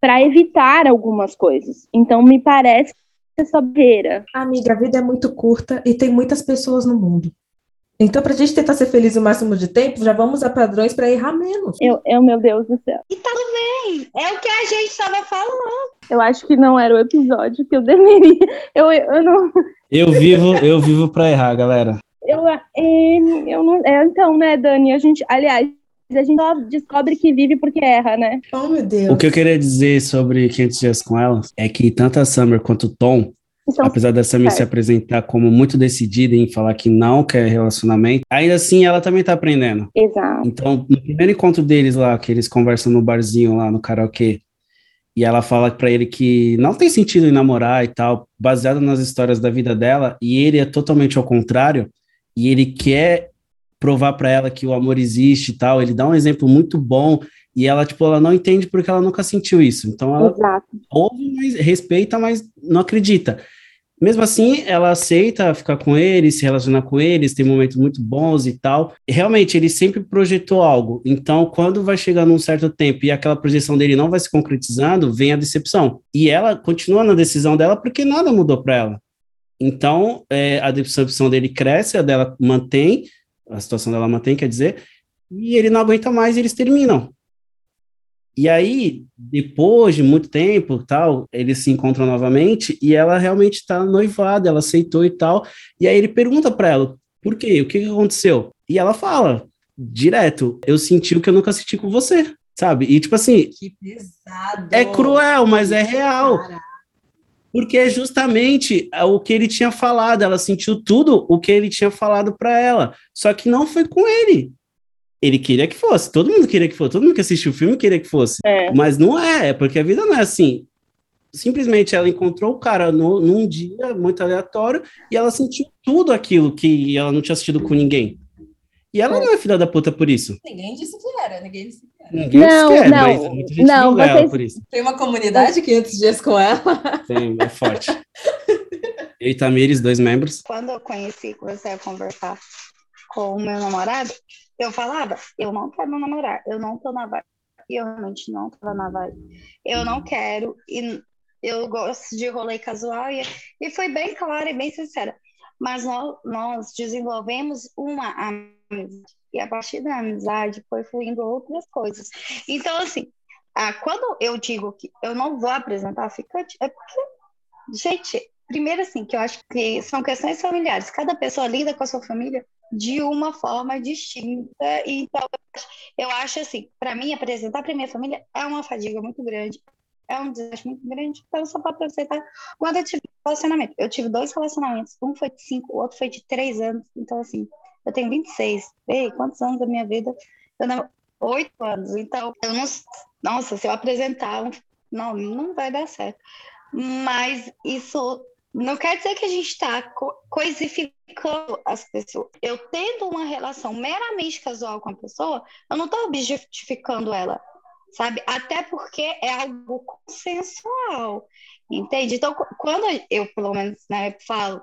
para evitar algumas coisas. Então, me parece sobeira. Amiga, a vida é muito curta e tem muitas pessoas no mundo. Então, para a gente tentar ser feliz o máximo de tempo, já vamos a padrões para errar menos. Eu, eu, meu Deus do céu. E tudo bem. É o que a gente estava falando. Eu acho que não era o episódio que eu deveria. Eu, eu não. Eu vivo, eu vivo para errar, galera. Eu, é, eu não, é, então, né, Dani? A gente, aliás, a gente só descobre que vive porque erra, né? Oh, meu Deus. O que eu queria dizer sobre 500 Dias com Ela é que tanto a Summer quanto o Tom, então, apesar da Summer se apresentar como muito decidida em falar que não quer relacionamento, ainda assim ela também tá aprendendo. Exato. Então, no primeiro encontro deles lá, que eles conversam no barzinho lá, no karaokê, e ela fala para ele que não tem sentido em namorar e tal, baseado nas histórias da vida dela, e ele é totalmente ao contrário, e ele quer provar para ela que o amor existe e tal. Ele dá um exemplo muito bom e ela tipo ela não entende porque ela nunca sentiu isso. Então ela Exato. ouve, mas respeita, mas não acredita. Mesmo assim, ela aceita ficar com ele, se relacionar com eles, tem momentos muito bons e tal. Realmente, ele sempre projetou algo. Então, quando vai chegar num certo tempo e aquela projeção dele não vai se concretizando, vem a decepção. E ela continua na decisão dela porque nada mudou para ela. Então, é, a decepção dele cresce, a dela mantém, a situação dela mantém, quer dizer, e ele não aguenta mais e eles terminam. E aí, depois de muito tempo, tal, eles se encontram novamente e ela realmente está noivada, ela aceitou e tal. E aí ele pergunta para ela, por quê? O que, que aconteceu? E ela fala, direto, eu senti o que eu nunca senti com você, sabe? E tipo assim, que pesado. É cruel, mas é real. Cara. Porque é justamente o que ele tinha falado, ela sentiu tudo o que ele tinha falado para ela, só que não foi com ele. Ele queria que fosse, todo mundo queria que fosse, todo mundo que assistiu o filme queria que fosse. É. Mas não é, é porque a vida não é assim. Simplesmente ela encontrou o cara no, num dia muito aleatório e ela sentiu tudo aquilo que ela não tinha assistido com ninguém. E ela é. não é filha da puta por isso. Ninguém disse que era, ninguém disse que era. Ninguém Não, quer, não, mas muita gente não, julga ela vocês- por isso. Tem uma comunidade 500 dias com ela. Tem, é forte. Eu e Tamires, dois membros. Quando eu conheci, comecei a conversar com o meu namorado, eu falava, eu não quero namorar, eu não tô na vibe. E eu realmente não tava na vibe. Eu não quero, e eu gosto de rolê casual, e, e foi bem clara e bem sincera. Mas nós, desenvolvemos uma amizade, e a partir da amizade foi fluindo outras coisas. Então, assim, ah, quando eu digo que eu não vou apresentar ficante, é porque, gente, primeiro assim, que eu acho que são questões familiares. Cada pessoa lida com a sua família de uma forma distinta. Então, eu acho assim, para mim, apresentar para minha família é uma fadiga muito grande. É um desgaste muito grande. Então, só para apresentar quando eu tive relacionamento. Eu tive dois relacionamentos. Um foi de cinco, o outro foi de três anos. Então, assim, eu tenho 26. Ei, quantos anos da minha vida? Eu não... Oito anos. Então, eu não. Nossa, se eu apresentar, não, não vai dar certo. Mas isso não quer dizer que a gente está co coisificando as pessoas. Eu tendo uma relação meramente casual com a pessoa, eu não estou objetificando ela, sabe? Até porque é algo consensual, entende? Então, quando eu, pelo menos, né, falo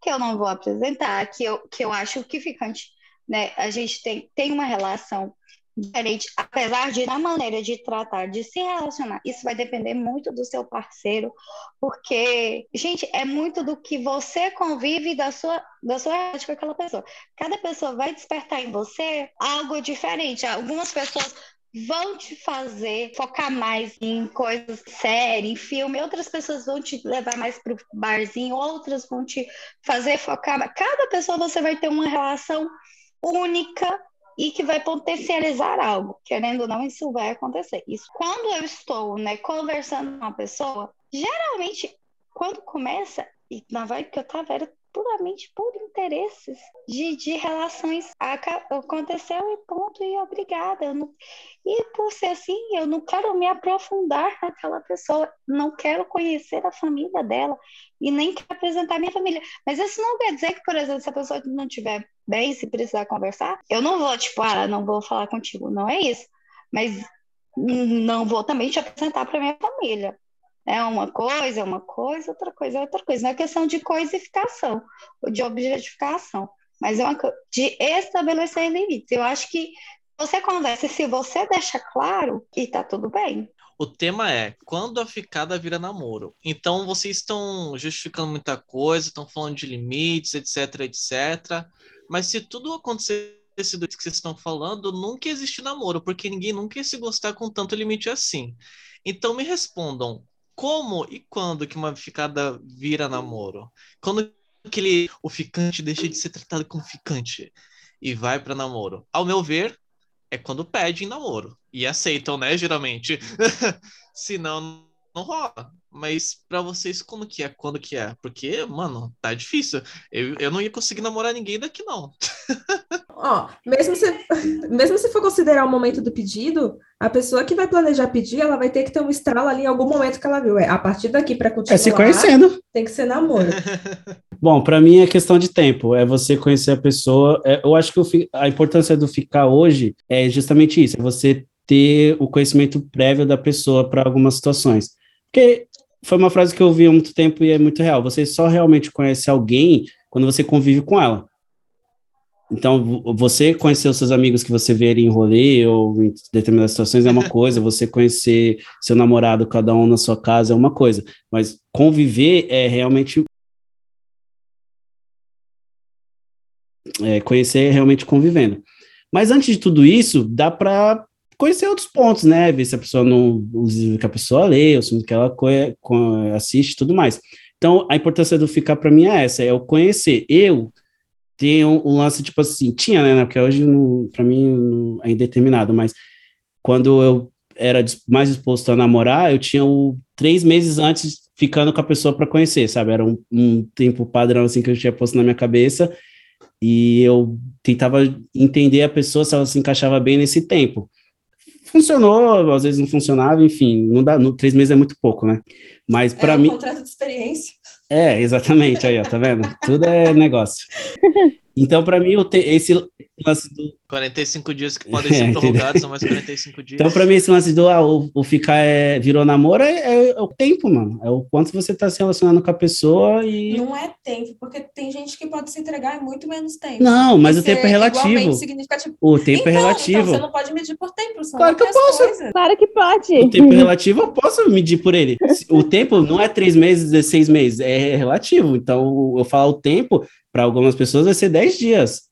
que eu não vou apresentar, que eu, que eu acho que ficante, né, a gente tem, tem uma relação diferente, apesar de na maneira de tratar, de se relacionar, isso vai depender muito do seu parceiro, porque, gente, é muito do que você convive da sua da sua relação com aquela pessoa. Cada pessoa vai despertar em você algo diferente. Algumas pessoas vão te fazer focar mais em coisas sérias, em filme, outras pessoas vão te levar mais para o barzinho, outras vão te fazer focar. Cada pessoa você vai ter uma relação única e que vai potencializar algo. Querendo ou não, isso vai acontecer. Isso quando eu estou, né, conversando com uma pessoa, geralmente quando começa e na vibe que eu tava era puramente por interesses de, de relações. Aconteceu e ponto e obrigada. Não, e por ser assim eu não quero me aprofundar naquela pessoa. Não quero conhecer a família dela e nem quero apresentar minha família. Mas isso não quer dizer que por exemplo se a pessoa não tiver bem se precisar conversar eu não vou tipo ah não vou falar contigo. Não é isso. Mas não vou também te apresentar para minha família é uma coisa, é uma coisa, outra coisa é outra coisa. Não é questão de coisificação, de objetificação, mas é uma de estabelecer limites. Eu acho que você conversa, se você deixa claro, e tá tudo bem. O tema é quando a ficada vira namoro. Então vocês estão justificando muita coisa, estão falando de limites, etc, etc. Mas se tudo acontecer desse do que vocês estão falando, nunca existe namoro, porque ninguém nunca ia se gostar com tanto limite assim. Então me respondam, como e quando que uma ficada vira namoro? Quando que ele, o ficante deixa de ser tratado como ficante e vai para namoro? Ao meu ver, é quando pedem namoro e aceitam, né, geralmente. Senão não rola. Mas para vocês como que é? Quando que é? Porque, mano, tá difícil. Eu, eu não ia conseguir namorar ninguém daqui não. Ó, mesmo se, mesmo se for considerar o momento do pedido, a pessoa que vai planejar pedir, ela vai ter que ter um estralo ali em algum momento que ela viu. É, a partir daqui para continuar. É se conhecendo. Tem que ser namoro. Bom, para mim é questão de tempo. É você conhecer a pessoa. É, eu acho que a importância do ficar hoje é justamente isso. É você ter o conhecimento prévio da pessoa para algumas situações. Porque foi uma frase que eu ouvi há muito tempo e é muito real. Você só realmente conhece alguém quando você convive com ela. Então, você conhecer os seus amigos que você vê em rolê ou em determinadas situações é uma coisa, você conhecer seu namorado, cada um na sua casa, é uma coisa, mas conviver é realmente. É, conhecer é realmente convivendo. Mas antes de tudo isso, dá para conhecer outros pontos, né? Ver se a pessoa não. os livros que a pessoa lê, os filmes que ela assiste e tudo mais. Então, a importância do ficar para mim é essa: é o conhecer. Eu tem um, um, lance, tipo assim, tinha, né? Porque hoje, para mim, não, é indeterminado, mas quando eu era mais disposto a namorar, eu tinha o três meses antes ficando com a pessoa para conhecer, sabe? Era um, um, tempo padrão, assim, que eu tinha posto na minha cabeça e eu tentava entender a pessoa se ela se encaixava bem nesse tempo. Funcionou, às vezes não funcionava, enfim, não dá, no, três meses é muito pouco, né? Mas para é um mim. contrato de experiência. É, exatamente, aí, ó, tá vendo? Tudo é negócio. Então, para mim, te... esse lance do. 45 dias que podem ser prorrogados, são mais 45 dias. Então, para mim, esse lance do ah, o, o ficar é, virou namoro é, é, é, o tempo, mano. É o quanto você tá se relacionando com a pessoa e. Não é tempo, porque tem gente que pode se entregar em muito menos tempo. Não, mas o tempo é relativo. O tempo é então, é relativo. Então, você não pode medir por tempo. São claro que eu posso. Coisas. Claro que pode. O tempo é relativo, eu posso medir por ele. O tempo não é três meses, 16 meses, é relativo. Então, eu falar o tempo, para algumas pessoas, vai ser 10 dias.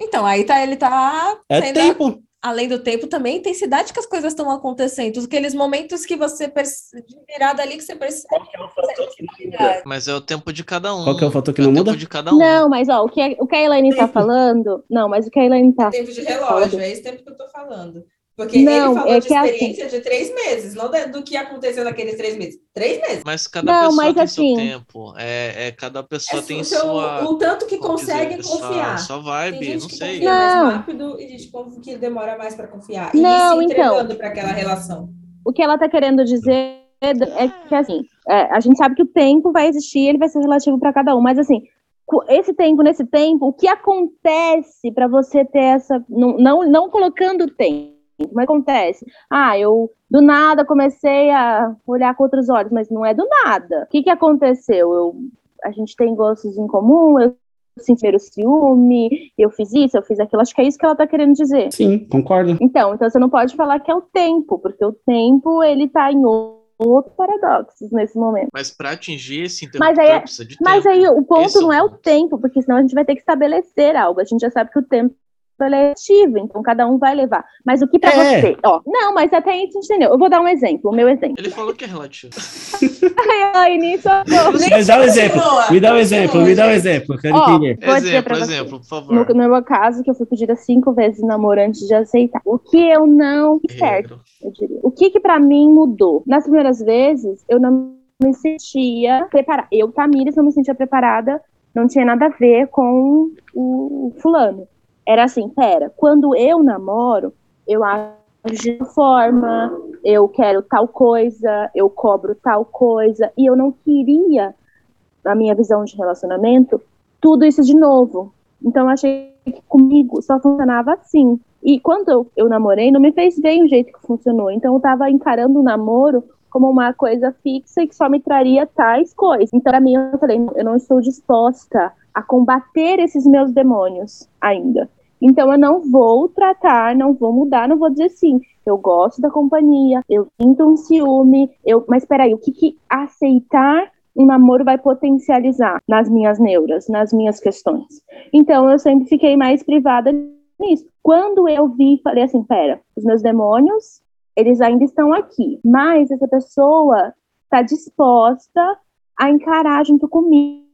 Então, aí tá, ele tá. É tempo. além do tempo, também a intensidade que as coisas estão acontecendo. Aqueles momentos que você percebe, virada ali que você percebe. Qual que é o fator que não muda? Mas é o tempo de cada um. Qual que é o fator que é não muda? de cada um. Não, mas ó, o que, o que a Elaine tá falando. Não, mas o que a Elaine tá. Tempo de relógio, é esse tempo que eu tô falando. Porque não, ele falou é de assim experiência assim... de três meses, não do que aconteceu naqueles três meses. Três meses. Mas cada não, pessoa mas tem assim... seu tempo. É, é, cada pessoa é, tem seu, sua. O tanto que consegue dizer, confiar. Sua, sua vibe, não sei. Confia não. mais rápido e gente que demora mais para confiar. E não, se então. para aquela relação. O que ela está querendo dizer é que assim, é, a gente sabe que o tempo vai existir, ele vai ser relativo para cada um, mas assim, esse tempo, nesse tempo, o que acontece para você ter essa. Não, não, não colocando tempo como acontece? Ah, eu do nada comecei a olhar com outros olhos, mas não é do nada. O que, que aconteceu? Eu, a gente tem gostos em comum, eu senti o ciúme, eu fiz isso, eu fiz aquilo. Acho que é isso que ela tá querendo dizer. Sim, concordo. Então, então você não pode falar que é o tempo, porque o tempo ele tá em outro paradoxos nesse momento. Mas para atingir esse interruptor mas aí, precisa de Mas aí o ponto esse é não é o tempo, porque senão a gente vai ter que estabelecer algo. A gente já sabe que o tempo coletivo, então cada um vai levar. Mas o que para é. você, ó, não, mas até aí você entendeu. Eu vou dar um exemplo, o meu exemplo. Ele falou que é relativo. Ai, nisso. Mas dá um exemplo, me dá um exemplo, me dá um exemplo, quero ó, entender. Vou exemplo, exemplo, por favor. No, no, meu caso, que eu fui pedida cinco vezes namoro antes de aceitar. O que eu não certo, eu diria. O que que para mim mudou? Nas primeiras vezes, eu não me sentia preparada. Eu, Tamires, não me sentia preparada não tinha nada a ver com o fulano era assim, pera, quando eu namoro, eu ajo de forma, eu quero tal coisa, eu cobro tal coisa, e eu não queria, na minha visão de relacionamento, tudo isso de novo. Então, achei que comigo só funcionava assim. E quando eu, eu namorei, não me fez bem o jeito que funcionou. Então, eu tava encarando o namoro como uma coisa fixa e que só me traria tais coisas. Então, para mim, eu falei, eu não estou disposta a combater esses meus demônios ainda. Então eu não vou tratar, não vou mudar, não vou dizer sim. Eu gosto da companhia, eu sinto um ciúme, eu, mas peraí, o que, que aceitar um namoro vai potencializar nas minhas neuras, nas minhas questões? Então eu sempre fiquei mais privada nisso. Quando eu vi, falei assim, pera, os meus demônios, eles ainda estão aqui, mas essa pessoa está disposta a encarar junto comigo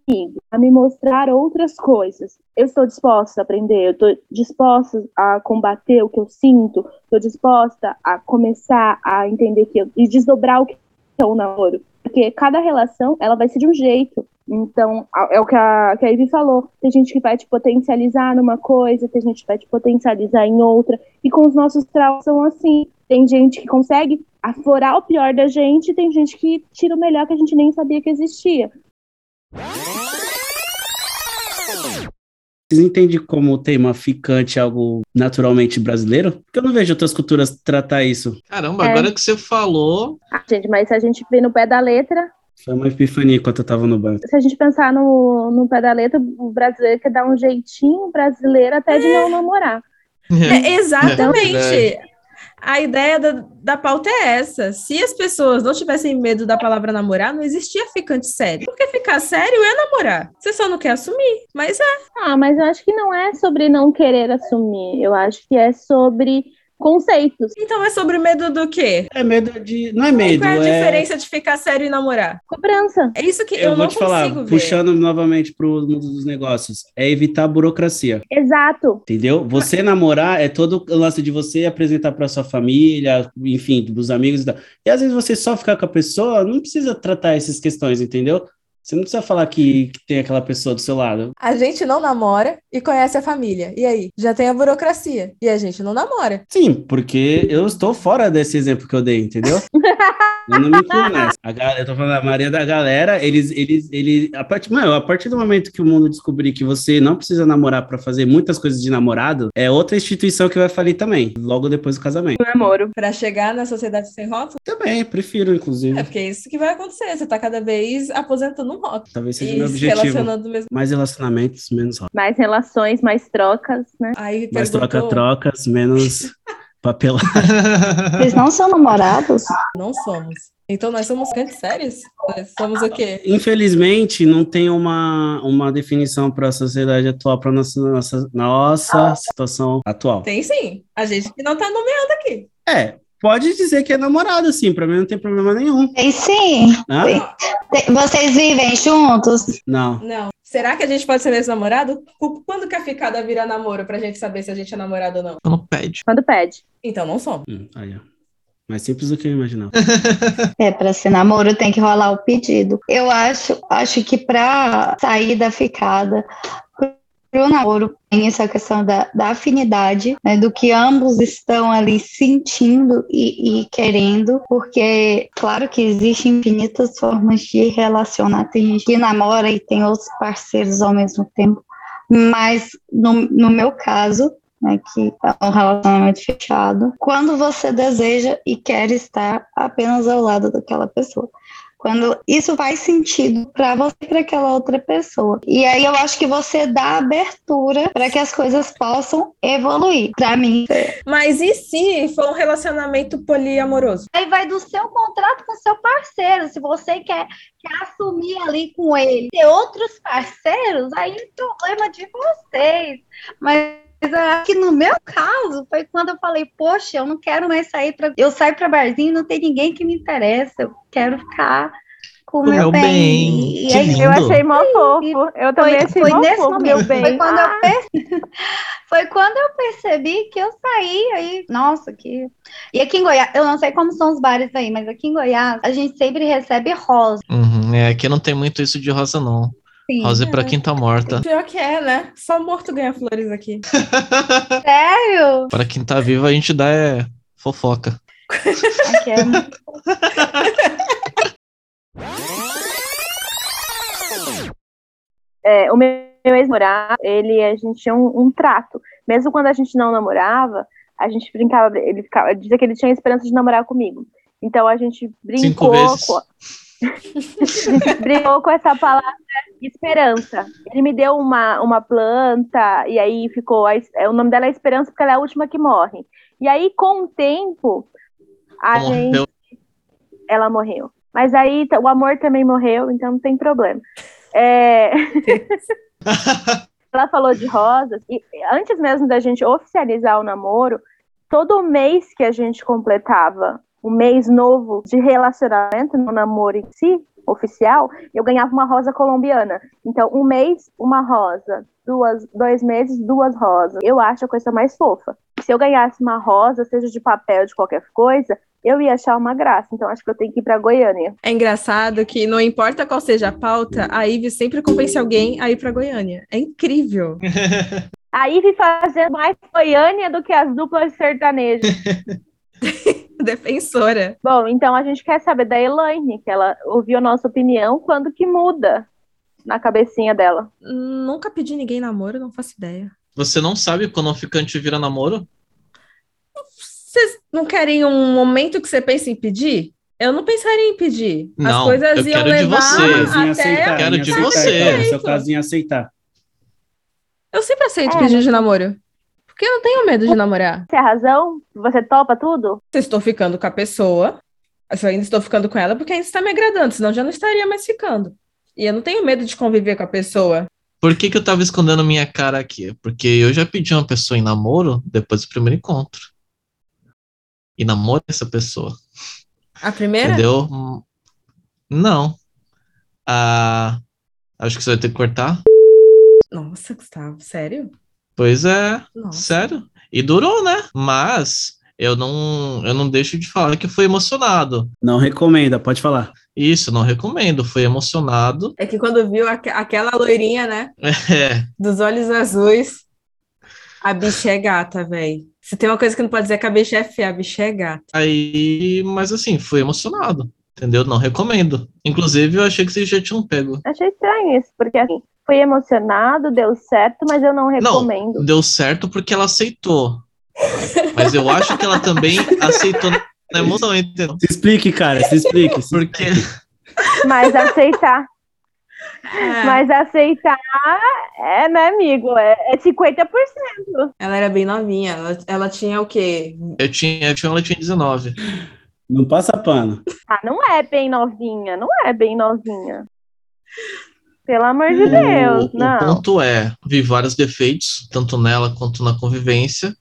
a me mostrar outras coisas. Eu estou disposta a aprender, eu estou disposta a combater o que eu sinto, estou disposta a começar a entender que eu, e desdobrar o que é o namoro. Porque cada relação, ela vai ser de um jeito. Então, é o que a, que a Ivy falou. Tem gente que vai te potencializar numa coisa, tem gente que vai te potencializar em outra. E com os nossos traumas são assim. Tem gente que consegue aflorar o pior da gente, tem gente que tira o melhor que a gente nem sabia que existia. Vocês entendem como o tema ficante algo naturalmente brasileiro? Porque eu não vejo outras culturas tratar isso. Caramba, é. agora que você falou. Ah, gente, mas se a gente vê no pé da letra. Foi uma epifania enquanto eu tava no banco. Se a gente pensar no, no pé da letra, o brasileiro quer dar um jeitinho brasileiro até de não namorar. É, exatamente. É a ideia da, da pauta é essa. Se as pessoas não tivessem medo da palavra namorar, não existia ficante sério. Porque ficar sério é namorar. Você só não quer assumir, mas é. Ah, mas eu acho que não é sobre não querer assumir. Eu acho que é sobre conceitos. Então é sobre medo do quê? É medo de. Não é medo. Qual é a é... diferença de ficar sério e namorar? Cobrança. É isso que eu, eu vou te falar, ver. puxando novamente para o mundo dos negócios, é evitar a burocracia. Exato. Entendeu? Você namorar é todo o lance de você apresentar para sua família, enfim, dos amigos e tal. E às vezes você só ficar com a pessoa, não precisa tratar essas questões, entendeu? Você não precisa falar que, que, tem aquela pessoa do seu lado. A gente não namora e conhece a família. E aí? Já tem a burocracia. E a gente não namora. Sim, porque eu estou fora desse exemplo que eu dei, entendeu? Eu não me incluo nessa. Galera, eu tô falando, a maioria da galera, eles, eles, eles, a partir, mano, a partir do momento que o mundo descobrir que você não precisa namorar pra fazer muitas coisas de namorado, é outra instituição que vai falir também, logo depois do casamento. Namoro. Pra chegar na sociedade sem rótulo? Também, prefiro, inclusive. É porque é isso que vai acontecer. Você tá cada vez aposentando rótulo. Talvez seja o meu objetivo. relacionando mesmo. Mais relacionamentos, menos rock. Mais relações, mais trocas, né? Aí Mais perguntou, troca-trocas, menos papelada. Vocês não são namorados? Não somos. Então nós somos cantos sérios? Nós somos o quê? Infelizmente, não tem uma, uma definição para a sociedade atual, para nossa, nossa, nossa situação atual. Tem sim. A gente que não tá nomeando aqui. É, pode dizer que é namorado, sim, para mim não tem problema nenhum. Tem sim. Tem- Vocês vivem juntos? Não. Não. Será que a gente pode ser mesmo namorado? Quando que a ficada vira namoro pra gente saber se a gente é namorado ou não? Quando pede. Quando pede. Então não somos. Hum, aí, ó. Mais simples do que eu imaginava. É, para ser namoro tem que rolar o pedido. Eu acho, acho que para sair da ficada, pro namoro, tem essa questão da, da afinidade, né, do que ambos estão ali sentindo e, e querendo, porque, claro que existem infinitas formas de relacionar, tem gente que namora e tem outros parceiros ao mesmo tempo, mas no, no meu caso, né, que é um relacionamento fechado, quando você deseja e quer estar apenas ao lado daquela pessoa. Quando isso faz sentido para você e para aquela outra pessoa. E aí eu acho que você dá abertura para que as coisas possam evoluir. Para mim, Mas e se for um relacionamento poliamoroso? aí vai do seu contrato com o seu parceiro. Se você quer, quer assumir ali com ele, ter outros parceiros, aí é problema de vocês. Mas que no meu caso foi quando eu falei, poxa, eu não quero mais sair para. Eu saio para barzinho, não tem ninguém que me interessa. Eu quero ficar com o meu meu bem. bem, E que aí lindo. Eu achei mó fofo. Eu também foi, achei foi mó nesse fofo, momento. meu bem. Foi quando, Ah, eu perce- foi quando eu percebi que eu saí aí. Nossa, que. E aqui em Goiás, eu não sei como são os bares aí, mas aqui em Goiás a gente sempre recebe rosa. Uhum, é, aqui não tem muito isso de rosa, não. Sim. Rosa é pra quem tá morta. Pior que é, né? Só morto ganha flores aqui. Sério? Para quem tá vivo, a gente dá é fofoca. Aqui é muito- é, o meu ex-namorado, ele, a gente tinha um, um trato. Mesmo quando a gente não namorava, a gente brincava, ele ficava, dizia que ele tinha esperança de namorar comigo. Então a gente Cinco brincou vezes. com, brincou com essa palavra esperança. Ele me deu uma, uma planta, e aí ficou. a é, o nome dela é Esperança, porque ela é a última que morre. E aí, com o tempo, a Ela gente. morreu. Ela morreu. Mas aí o amor também morreu, então não tem problema. É, ela falou de rosas, e antes mesmo da gente oficializar o namoro, todo mês que a gente completava um mês novo de relacionamento no namoro em si, oficial, eu ganhava uma rosa colombiana. Então, um mês, uma rosa. Duas, dois meses, duas rosas. Eu acho a coisa mais fofa. Se eu ganhasse uma rosa, seja de papel, de qualquer coisa, eu ia achar uma graça. Então, acho que eu tenho que ir pra Goiânia. É engraçado que não importa qual seja a pauta, a Ivy sempre convence alguém a ir pra Goiânia. É incrível. A Ivy fazendo mais Goiânia do que as duplas sertanejas. Defensora. Bom, então a gente quer saber da Elaine, que ela ouviu a nossa opinião, quando que muda na cabecinha dela. Nunca pedi ninguém namoro, não faço ideia. Você não sabe quando um ficante vira namoro? Vocês não querem um momento que você pensa em pedir? Eu não pensaria em pedir. As Não, coisas eu iam quero de levar você. Mas em até. aceitar, Quero de aceitar, você. então, seu caso, em aceitar. Eu sempre aceito É, pedir de namoro. Porque eu não tenho medo de namorar. Você é a razão? Você topa tudo? Se eu estou ficando com a pessoa, se eu ainda estou ficando com ela, porque ainda está me agradando, senão eu já não estaria mais ficando. E eu não tenho medo de conviver com a pessoa. Por que, que eu tava escondendo minha cara aqui? Porque eu já pedi uma pessoa em namoro depois do primeiro encontro. E namoro essa pessoa. A primeira? Entendeu? Não. Ah, acho que você vai ter que cortar. Nossa, Gustavo, sério? Pois é, Nossa. sério. E durou, né? Mas eu não, eu não deixo de falar que fui emocionado. Não recomenda, pode falar. Isso, não recomendo. Fui emocionado. É que quando viu aque- aquela loirinha, né? É, Dos olhos azuis. A bicha é gata, velho. Se tem uma coisa que não pode dizer que a bicha é feia, a bicha é gata. Aí, mas assim, fui emocionado. Entendeu? Não recomendo. Inclusive, eu achei que vocês já tinham pego. Achei estranho isso, porque assim, fui emocionado, deu certo, mas eu não recomendo. Não, deu certo porque ela aceitou. mas eu acho que ela também aceitou na emoção, entendeu? Se explique, cara, se explique. Se Porque. Mas aceitar. É. Mas aceitar é, né, amigo? É, é 50%. Ela era bem novinha. Ela, ela tinha o quê? Eu tinha, eu tinha, ela tinha 19. Não passa pano. Ah, não é bem novinha, não é bem novinha. Pelo amor de O, Deus, o não. ponto é, vi vários defeitos, tanto nela quanto na convivência,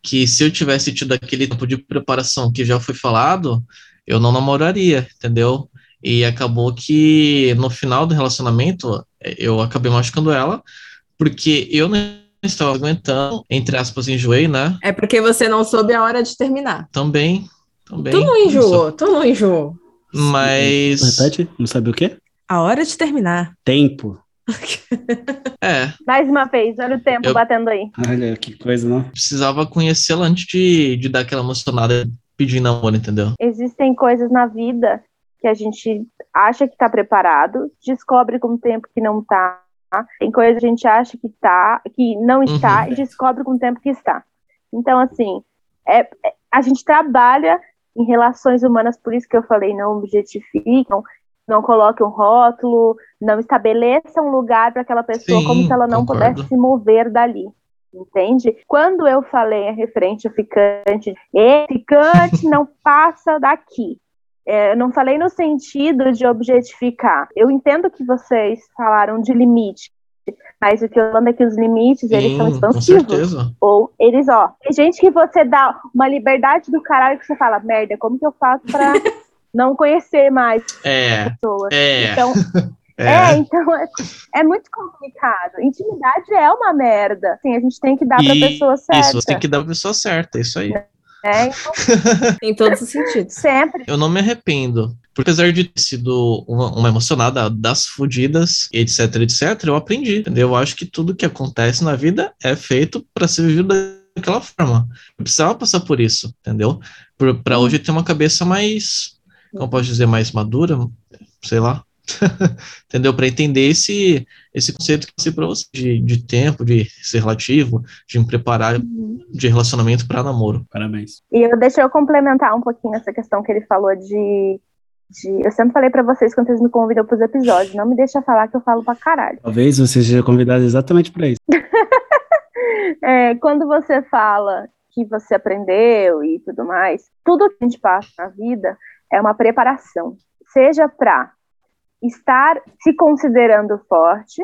que se eu tivesse tido aquele tempo de preparação que já foi falado, eu não namoraria, entendeu? E acabou que no final do relacionamento, eu acabei machucando ela, porque eu não estava aguentando, entre aspas, enjoei, né? É porque você não soube a hora de terminar. Também, também. Tu não enjoou, tu não enjoou. Mas, Repete, não sabe o quê? A hora de terminar. Tempo. é, Mais uma vez, olha o tempo Eu- batendo aí. Olha que coisa, não? precisava conhecê-la antes de, de dar aquela emocionada pedir namoro, entendeu? Existem coisas na vida que a gente acha que tá preparado, descobre com o tempo que não tá. Tem coisas que a gente acha que tá, que não está, Uhum. e descobre com o tempo que está. Então, assim, é, é- a gente trabalha em relações humanas, por isso que eu falei, não objetificam, não coloque um rótulo, não estabeleça um lugar para aquela pessoa Sim, como se ela não concordo. pudesse se mover dali. Entende? Quando eu falei a referente ao ficante, "Ei, ficante não passa daqui. É, eu não falei no sentido de objetificar. Eu entendo que vocês falaram de limite, mas o que eu falo é que os limites, eles são Sim, expansivos. Ou eles, ó, tem gente que você dá uma liberdade do caralho que você fala, merda, como que eu faço pra não conhecer mais É, pessoas? é, Então, é. é, então é, é muito complicado. Intimidade é uma merda. Assim, a gente tem que dar pra E pessoa certa. Isso, você tem que dar pra pessoa certa, é isso aí. né? Então, Em todos os sentidos. sempre. Eu não me arrependo. Porque apesar de ter sido uma, uma emocionada das fudidas, etc, etc, eu aprendi, entendeu? Eu acho que tudo que acontece na vida é feito para ser vivido daquela forma. Eu precisava passar por isso, entendeu? Por- Pra hoje ter uma cabeça mais, como posso dizer, mais madura, sei lá. entendeu? Para entender esse, esse conceito que pra você de, de tempo, de ser relativo, de me preparar de relacionamento para namoro. Parabéns. E eu, deixa eu complementar um pouquinho essa questão que ele falou de. de eu sempre falei pra vocês quando vocês me convidam pros episódios, não me deixa falar que eu falo pra caralho. Talvez você seja convidado exatamente para isso. É, quando você fala que você aprendeu e tudo mais, tudo que a gente passa na vida é uma preparação. Seja para estar se considerando forte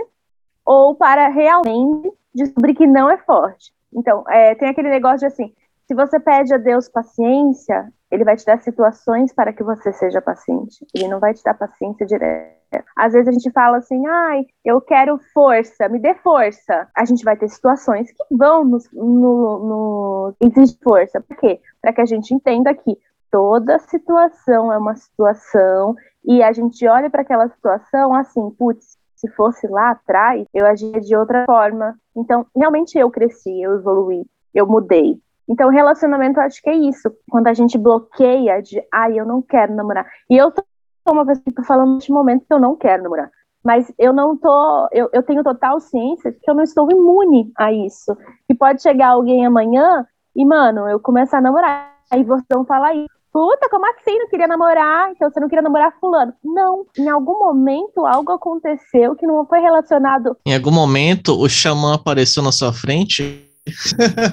ou para realmente descobrir que não é forte. Então, é, tem aquele negócio de assim, se você pede a Deus paciência, ele vai te dar situações para que você seja paciente. Ele não vai te dar paciência direta. Às vezes a gente fala assim, ai, eu quero força, me dê força. A gente vai ter situações que vão nos, no, no exigir força. Por quê? Para que a gente entenda que toda situação é uma situação e a gente olha para aquela situação assim, putz, se fosse lá atrás, eu agiria de outra forma. Então, realmente eu cresci, eu evoluí, eu mudei. Então, relacionamento, acho que é isso. Quando a gente bloqueia de, ai, eu não quero namorar. E eu tô uma pessoa que tô falando neste momento que eu não quero namorar. Mas eu não tô, eu, eu tenho total ciência que eu não estou imune a isso. Que pode chegar alguém amanhã e, mano, eu começar a namorar. Aí vocês vão falar isso. Puta, como assim? Não queria namorar? Então você não queria namorar fulano? Não. Em algum momento algo aconteceu que não foi relacionado Em algum momento, o xamã apareceu na sua frente.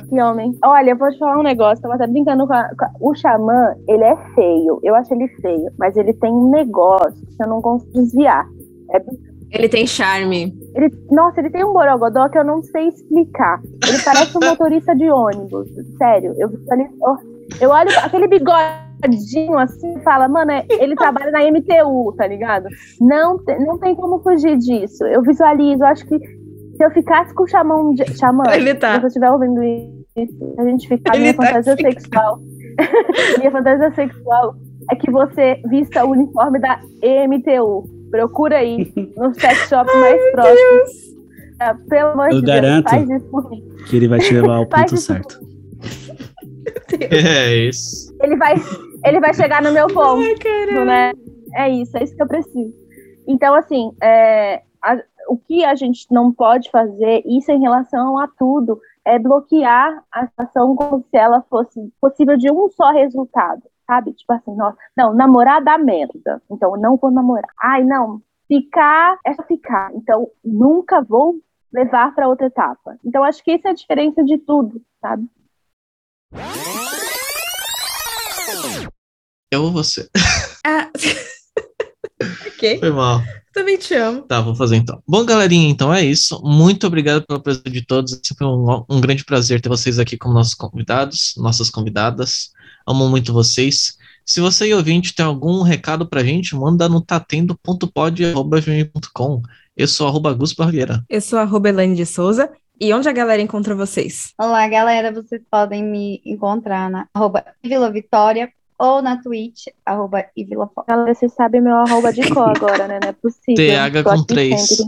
Que homem. Olha, eu vou te falar um negócio. Tava até brincando com, a, com a- O xamã, ele é feio. Eu acho ele feio. Mas ele tem um negócio que eu não consigo desviar. É- Ele tem charme. ele, nossa, ele tem um borogodó que eu não sei explicar. Ele parece um motorista de ônibus. Sério. Eu, eu olho aquele assim e fala, mano, é- ele trabalha na MTU, tá ligado? Não, te- não tem como fugir disso. Eu visualizo, eu acho que se eu ficasse com o xamã, de- xamã Ele tá. se você estiver ouvindo isso, a gente ficar minha tá fantasia assim. sexual. minha fantasia sexual é que você vista o uniforme da EMTU. Procura aí no sex shop mais próximo. Ah, Pelo amor Eu de garanto. Deus, faz isso por mim. Que ele vai te levar ao ponto certo. É isso. Ele vai, ele vai chegar no meu ponto, Ai, né? É isso, é isso que eu preciso. Então, assim, é, a- o que a gente não pode fazer, isso em relação a tudo, é bloquear a situação como se ela fosse possível de um só resultado, sabe? Tipo assim, nossa, não, namorar dá merda, então não vou namorar. Ai, não, ficar é só ficar, então nunca vou levar para outra etapa. Então, acho que isso é a diferença de tudo, sabe? Eu ou você? Ah. ok. Foi mal. Também te amo. Tá, vou fazer então. Bom, galerinha, então é isso. Muito obrigado pela presença de todos. É sempre um, um grande prazer ter vocês aqui como nossos convidados, nossas convidadas. Amo muito vocês. Se você e ouvinte tem algum recado pra gente, manda no tatendo.pod.com. Eu sou arroba Gus Barbeira. Eu sou a arroba Elaine de Souza. E onde a galera encontra vocês? Olá, galera. Vocês podem me encontrar na arroba Vila Vitória ou na Twitch, arroba Ivilafox. Galera, vocês sabem meu arroba de cor agora, né? Não é possível. TH com três.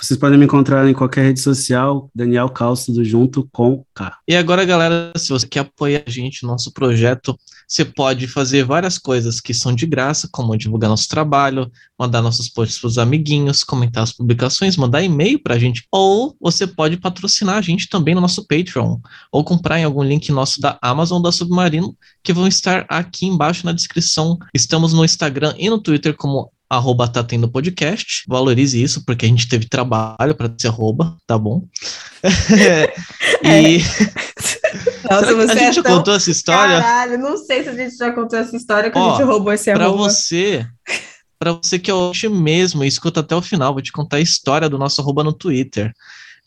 Vocês podem me encontrar em qualquer rede social, Daniel Calço do Junto com K. E agora, galera, se você quer apoiar a gente, nosso projeto, você pode fazer várias coisas que são de graça, como divulgar nosso trabalho, mandar nossos posts para os amiguinhos, comentar as publicações, mandar e-mail para a gente, ou você pode patrocinar a gente também no nosso Patreon, ou comprar em algum link nosso da Amazon ou da Submarino, que vão estar aqui embaixo na descrição. Estamos no Instagram e no Twitter como arroba tá tendo podcast. Valorize isso, porque a gente teve trabalho para esse arroba, tá bom? e Nossa, Será que você a gente é já tão... contou essa história? Caralho, não sei se a gente já contou essa história que Ó, a gente roubou esse Pra arroba. você, para você que é hoje mesmo e escuta até o final, vou te contar a história do nosso arroba no Twitter.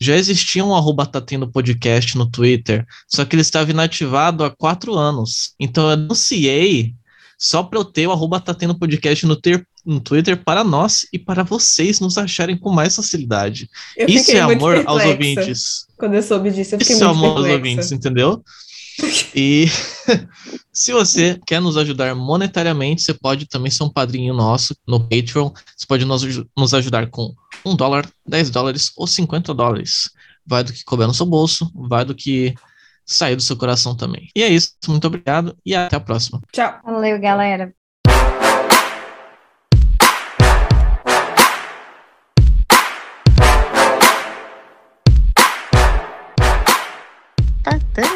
Já existia um arroba tá tendo podcast no Twitter, só que ele estava inativado há quatro anos. Então eu anunciei só para eu ter o arroba tá tendo podcast no, ter- no Twitter para nós e para vocês nos acharem com mais facilidade. Eu Isso é amor aos ouvintes. Quando eu soube disso, eu fiquei Isso é amor aos ouvintes, entendeu? E se você quer nos ajudar monetariamente, você pode também ser um padrinho nosso no Patreon. Você pode nos, nos ajudar com um dólar, 10 dólares ou 50 dólares. Vai do que couber no seu bolso, vai do que sair do seu coração também. E é isso, muito obrigado e até a próxima. Tchau. Valeu, galera. Tá dando.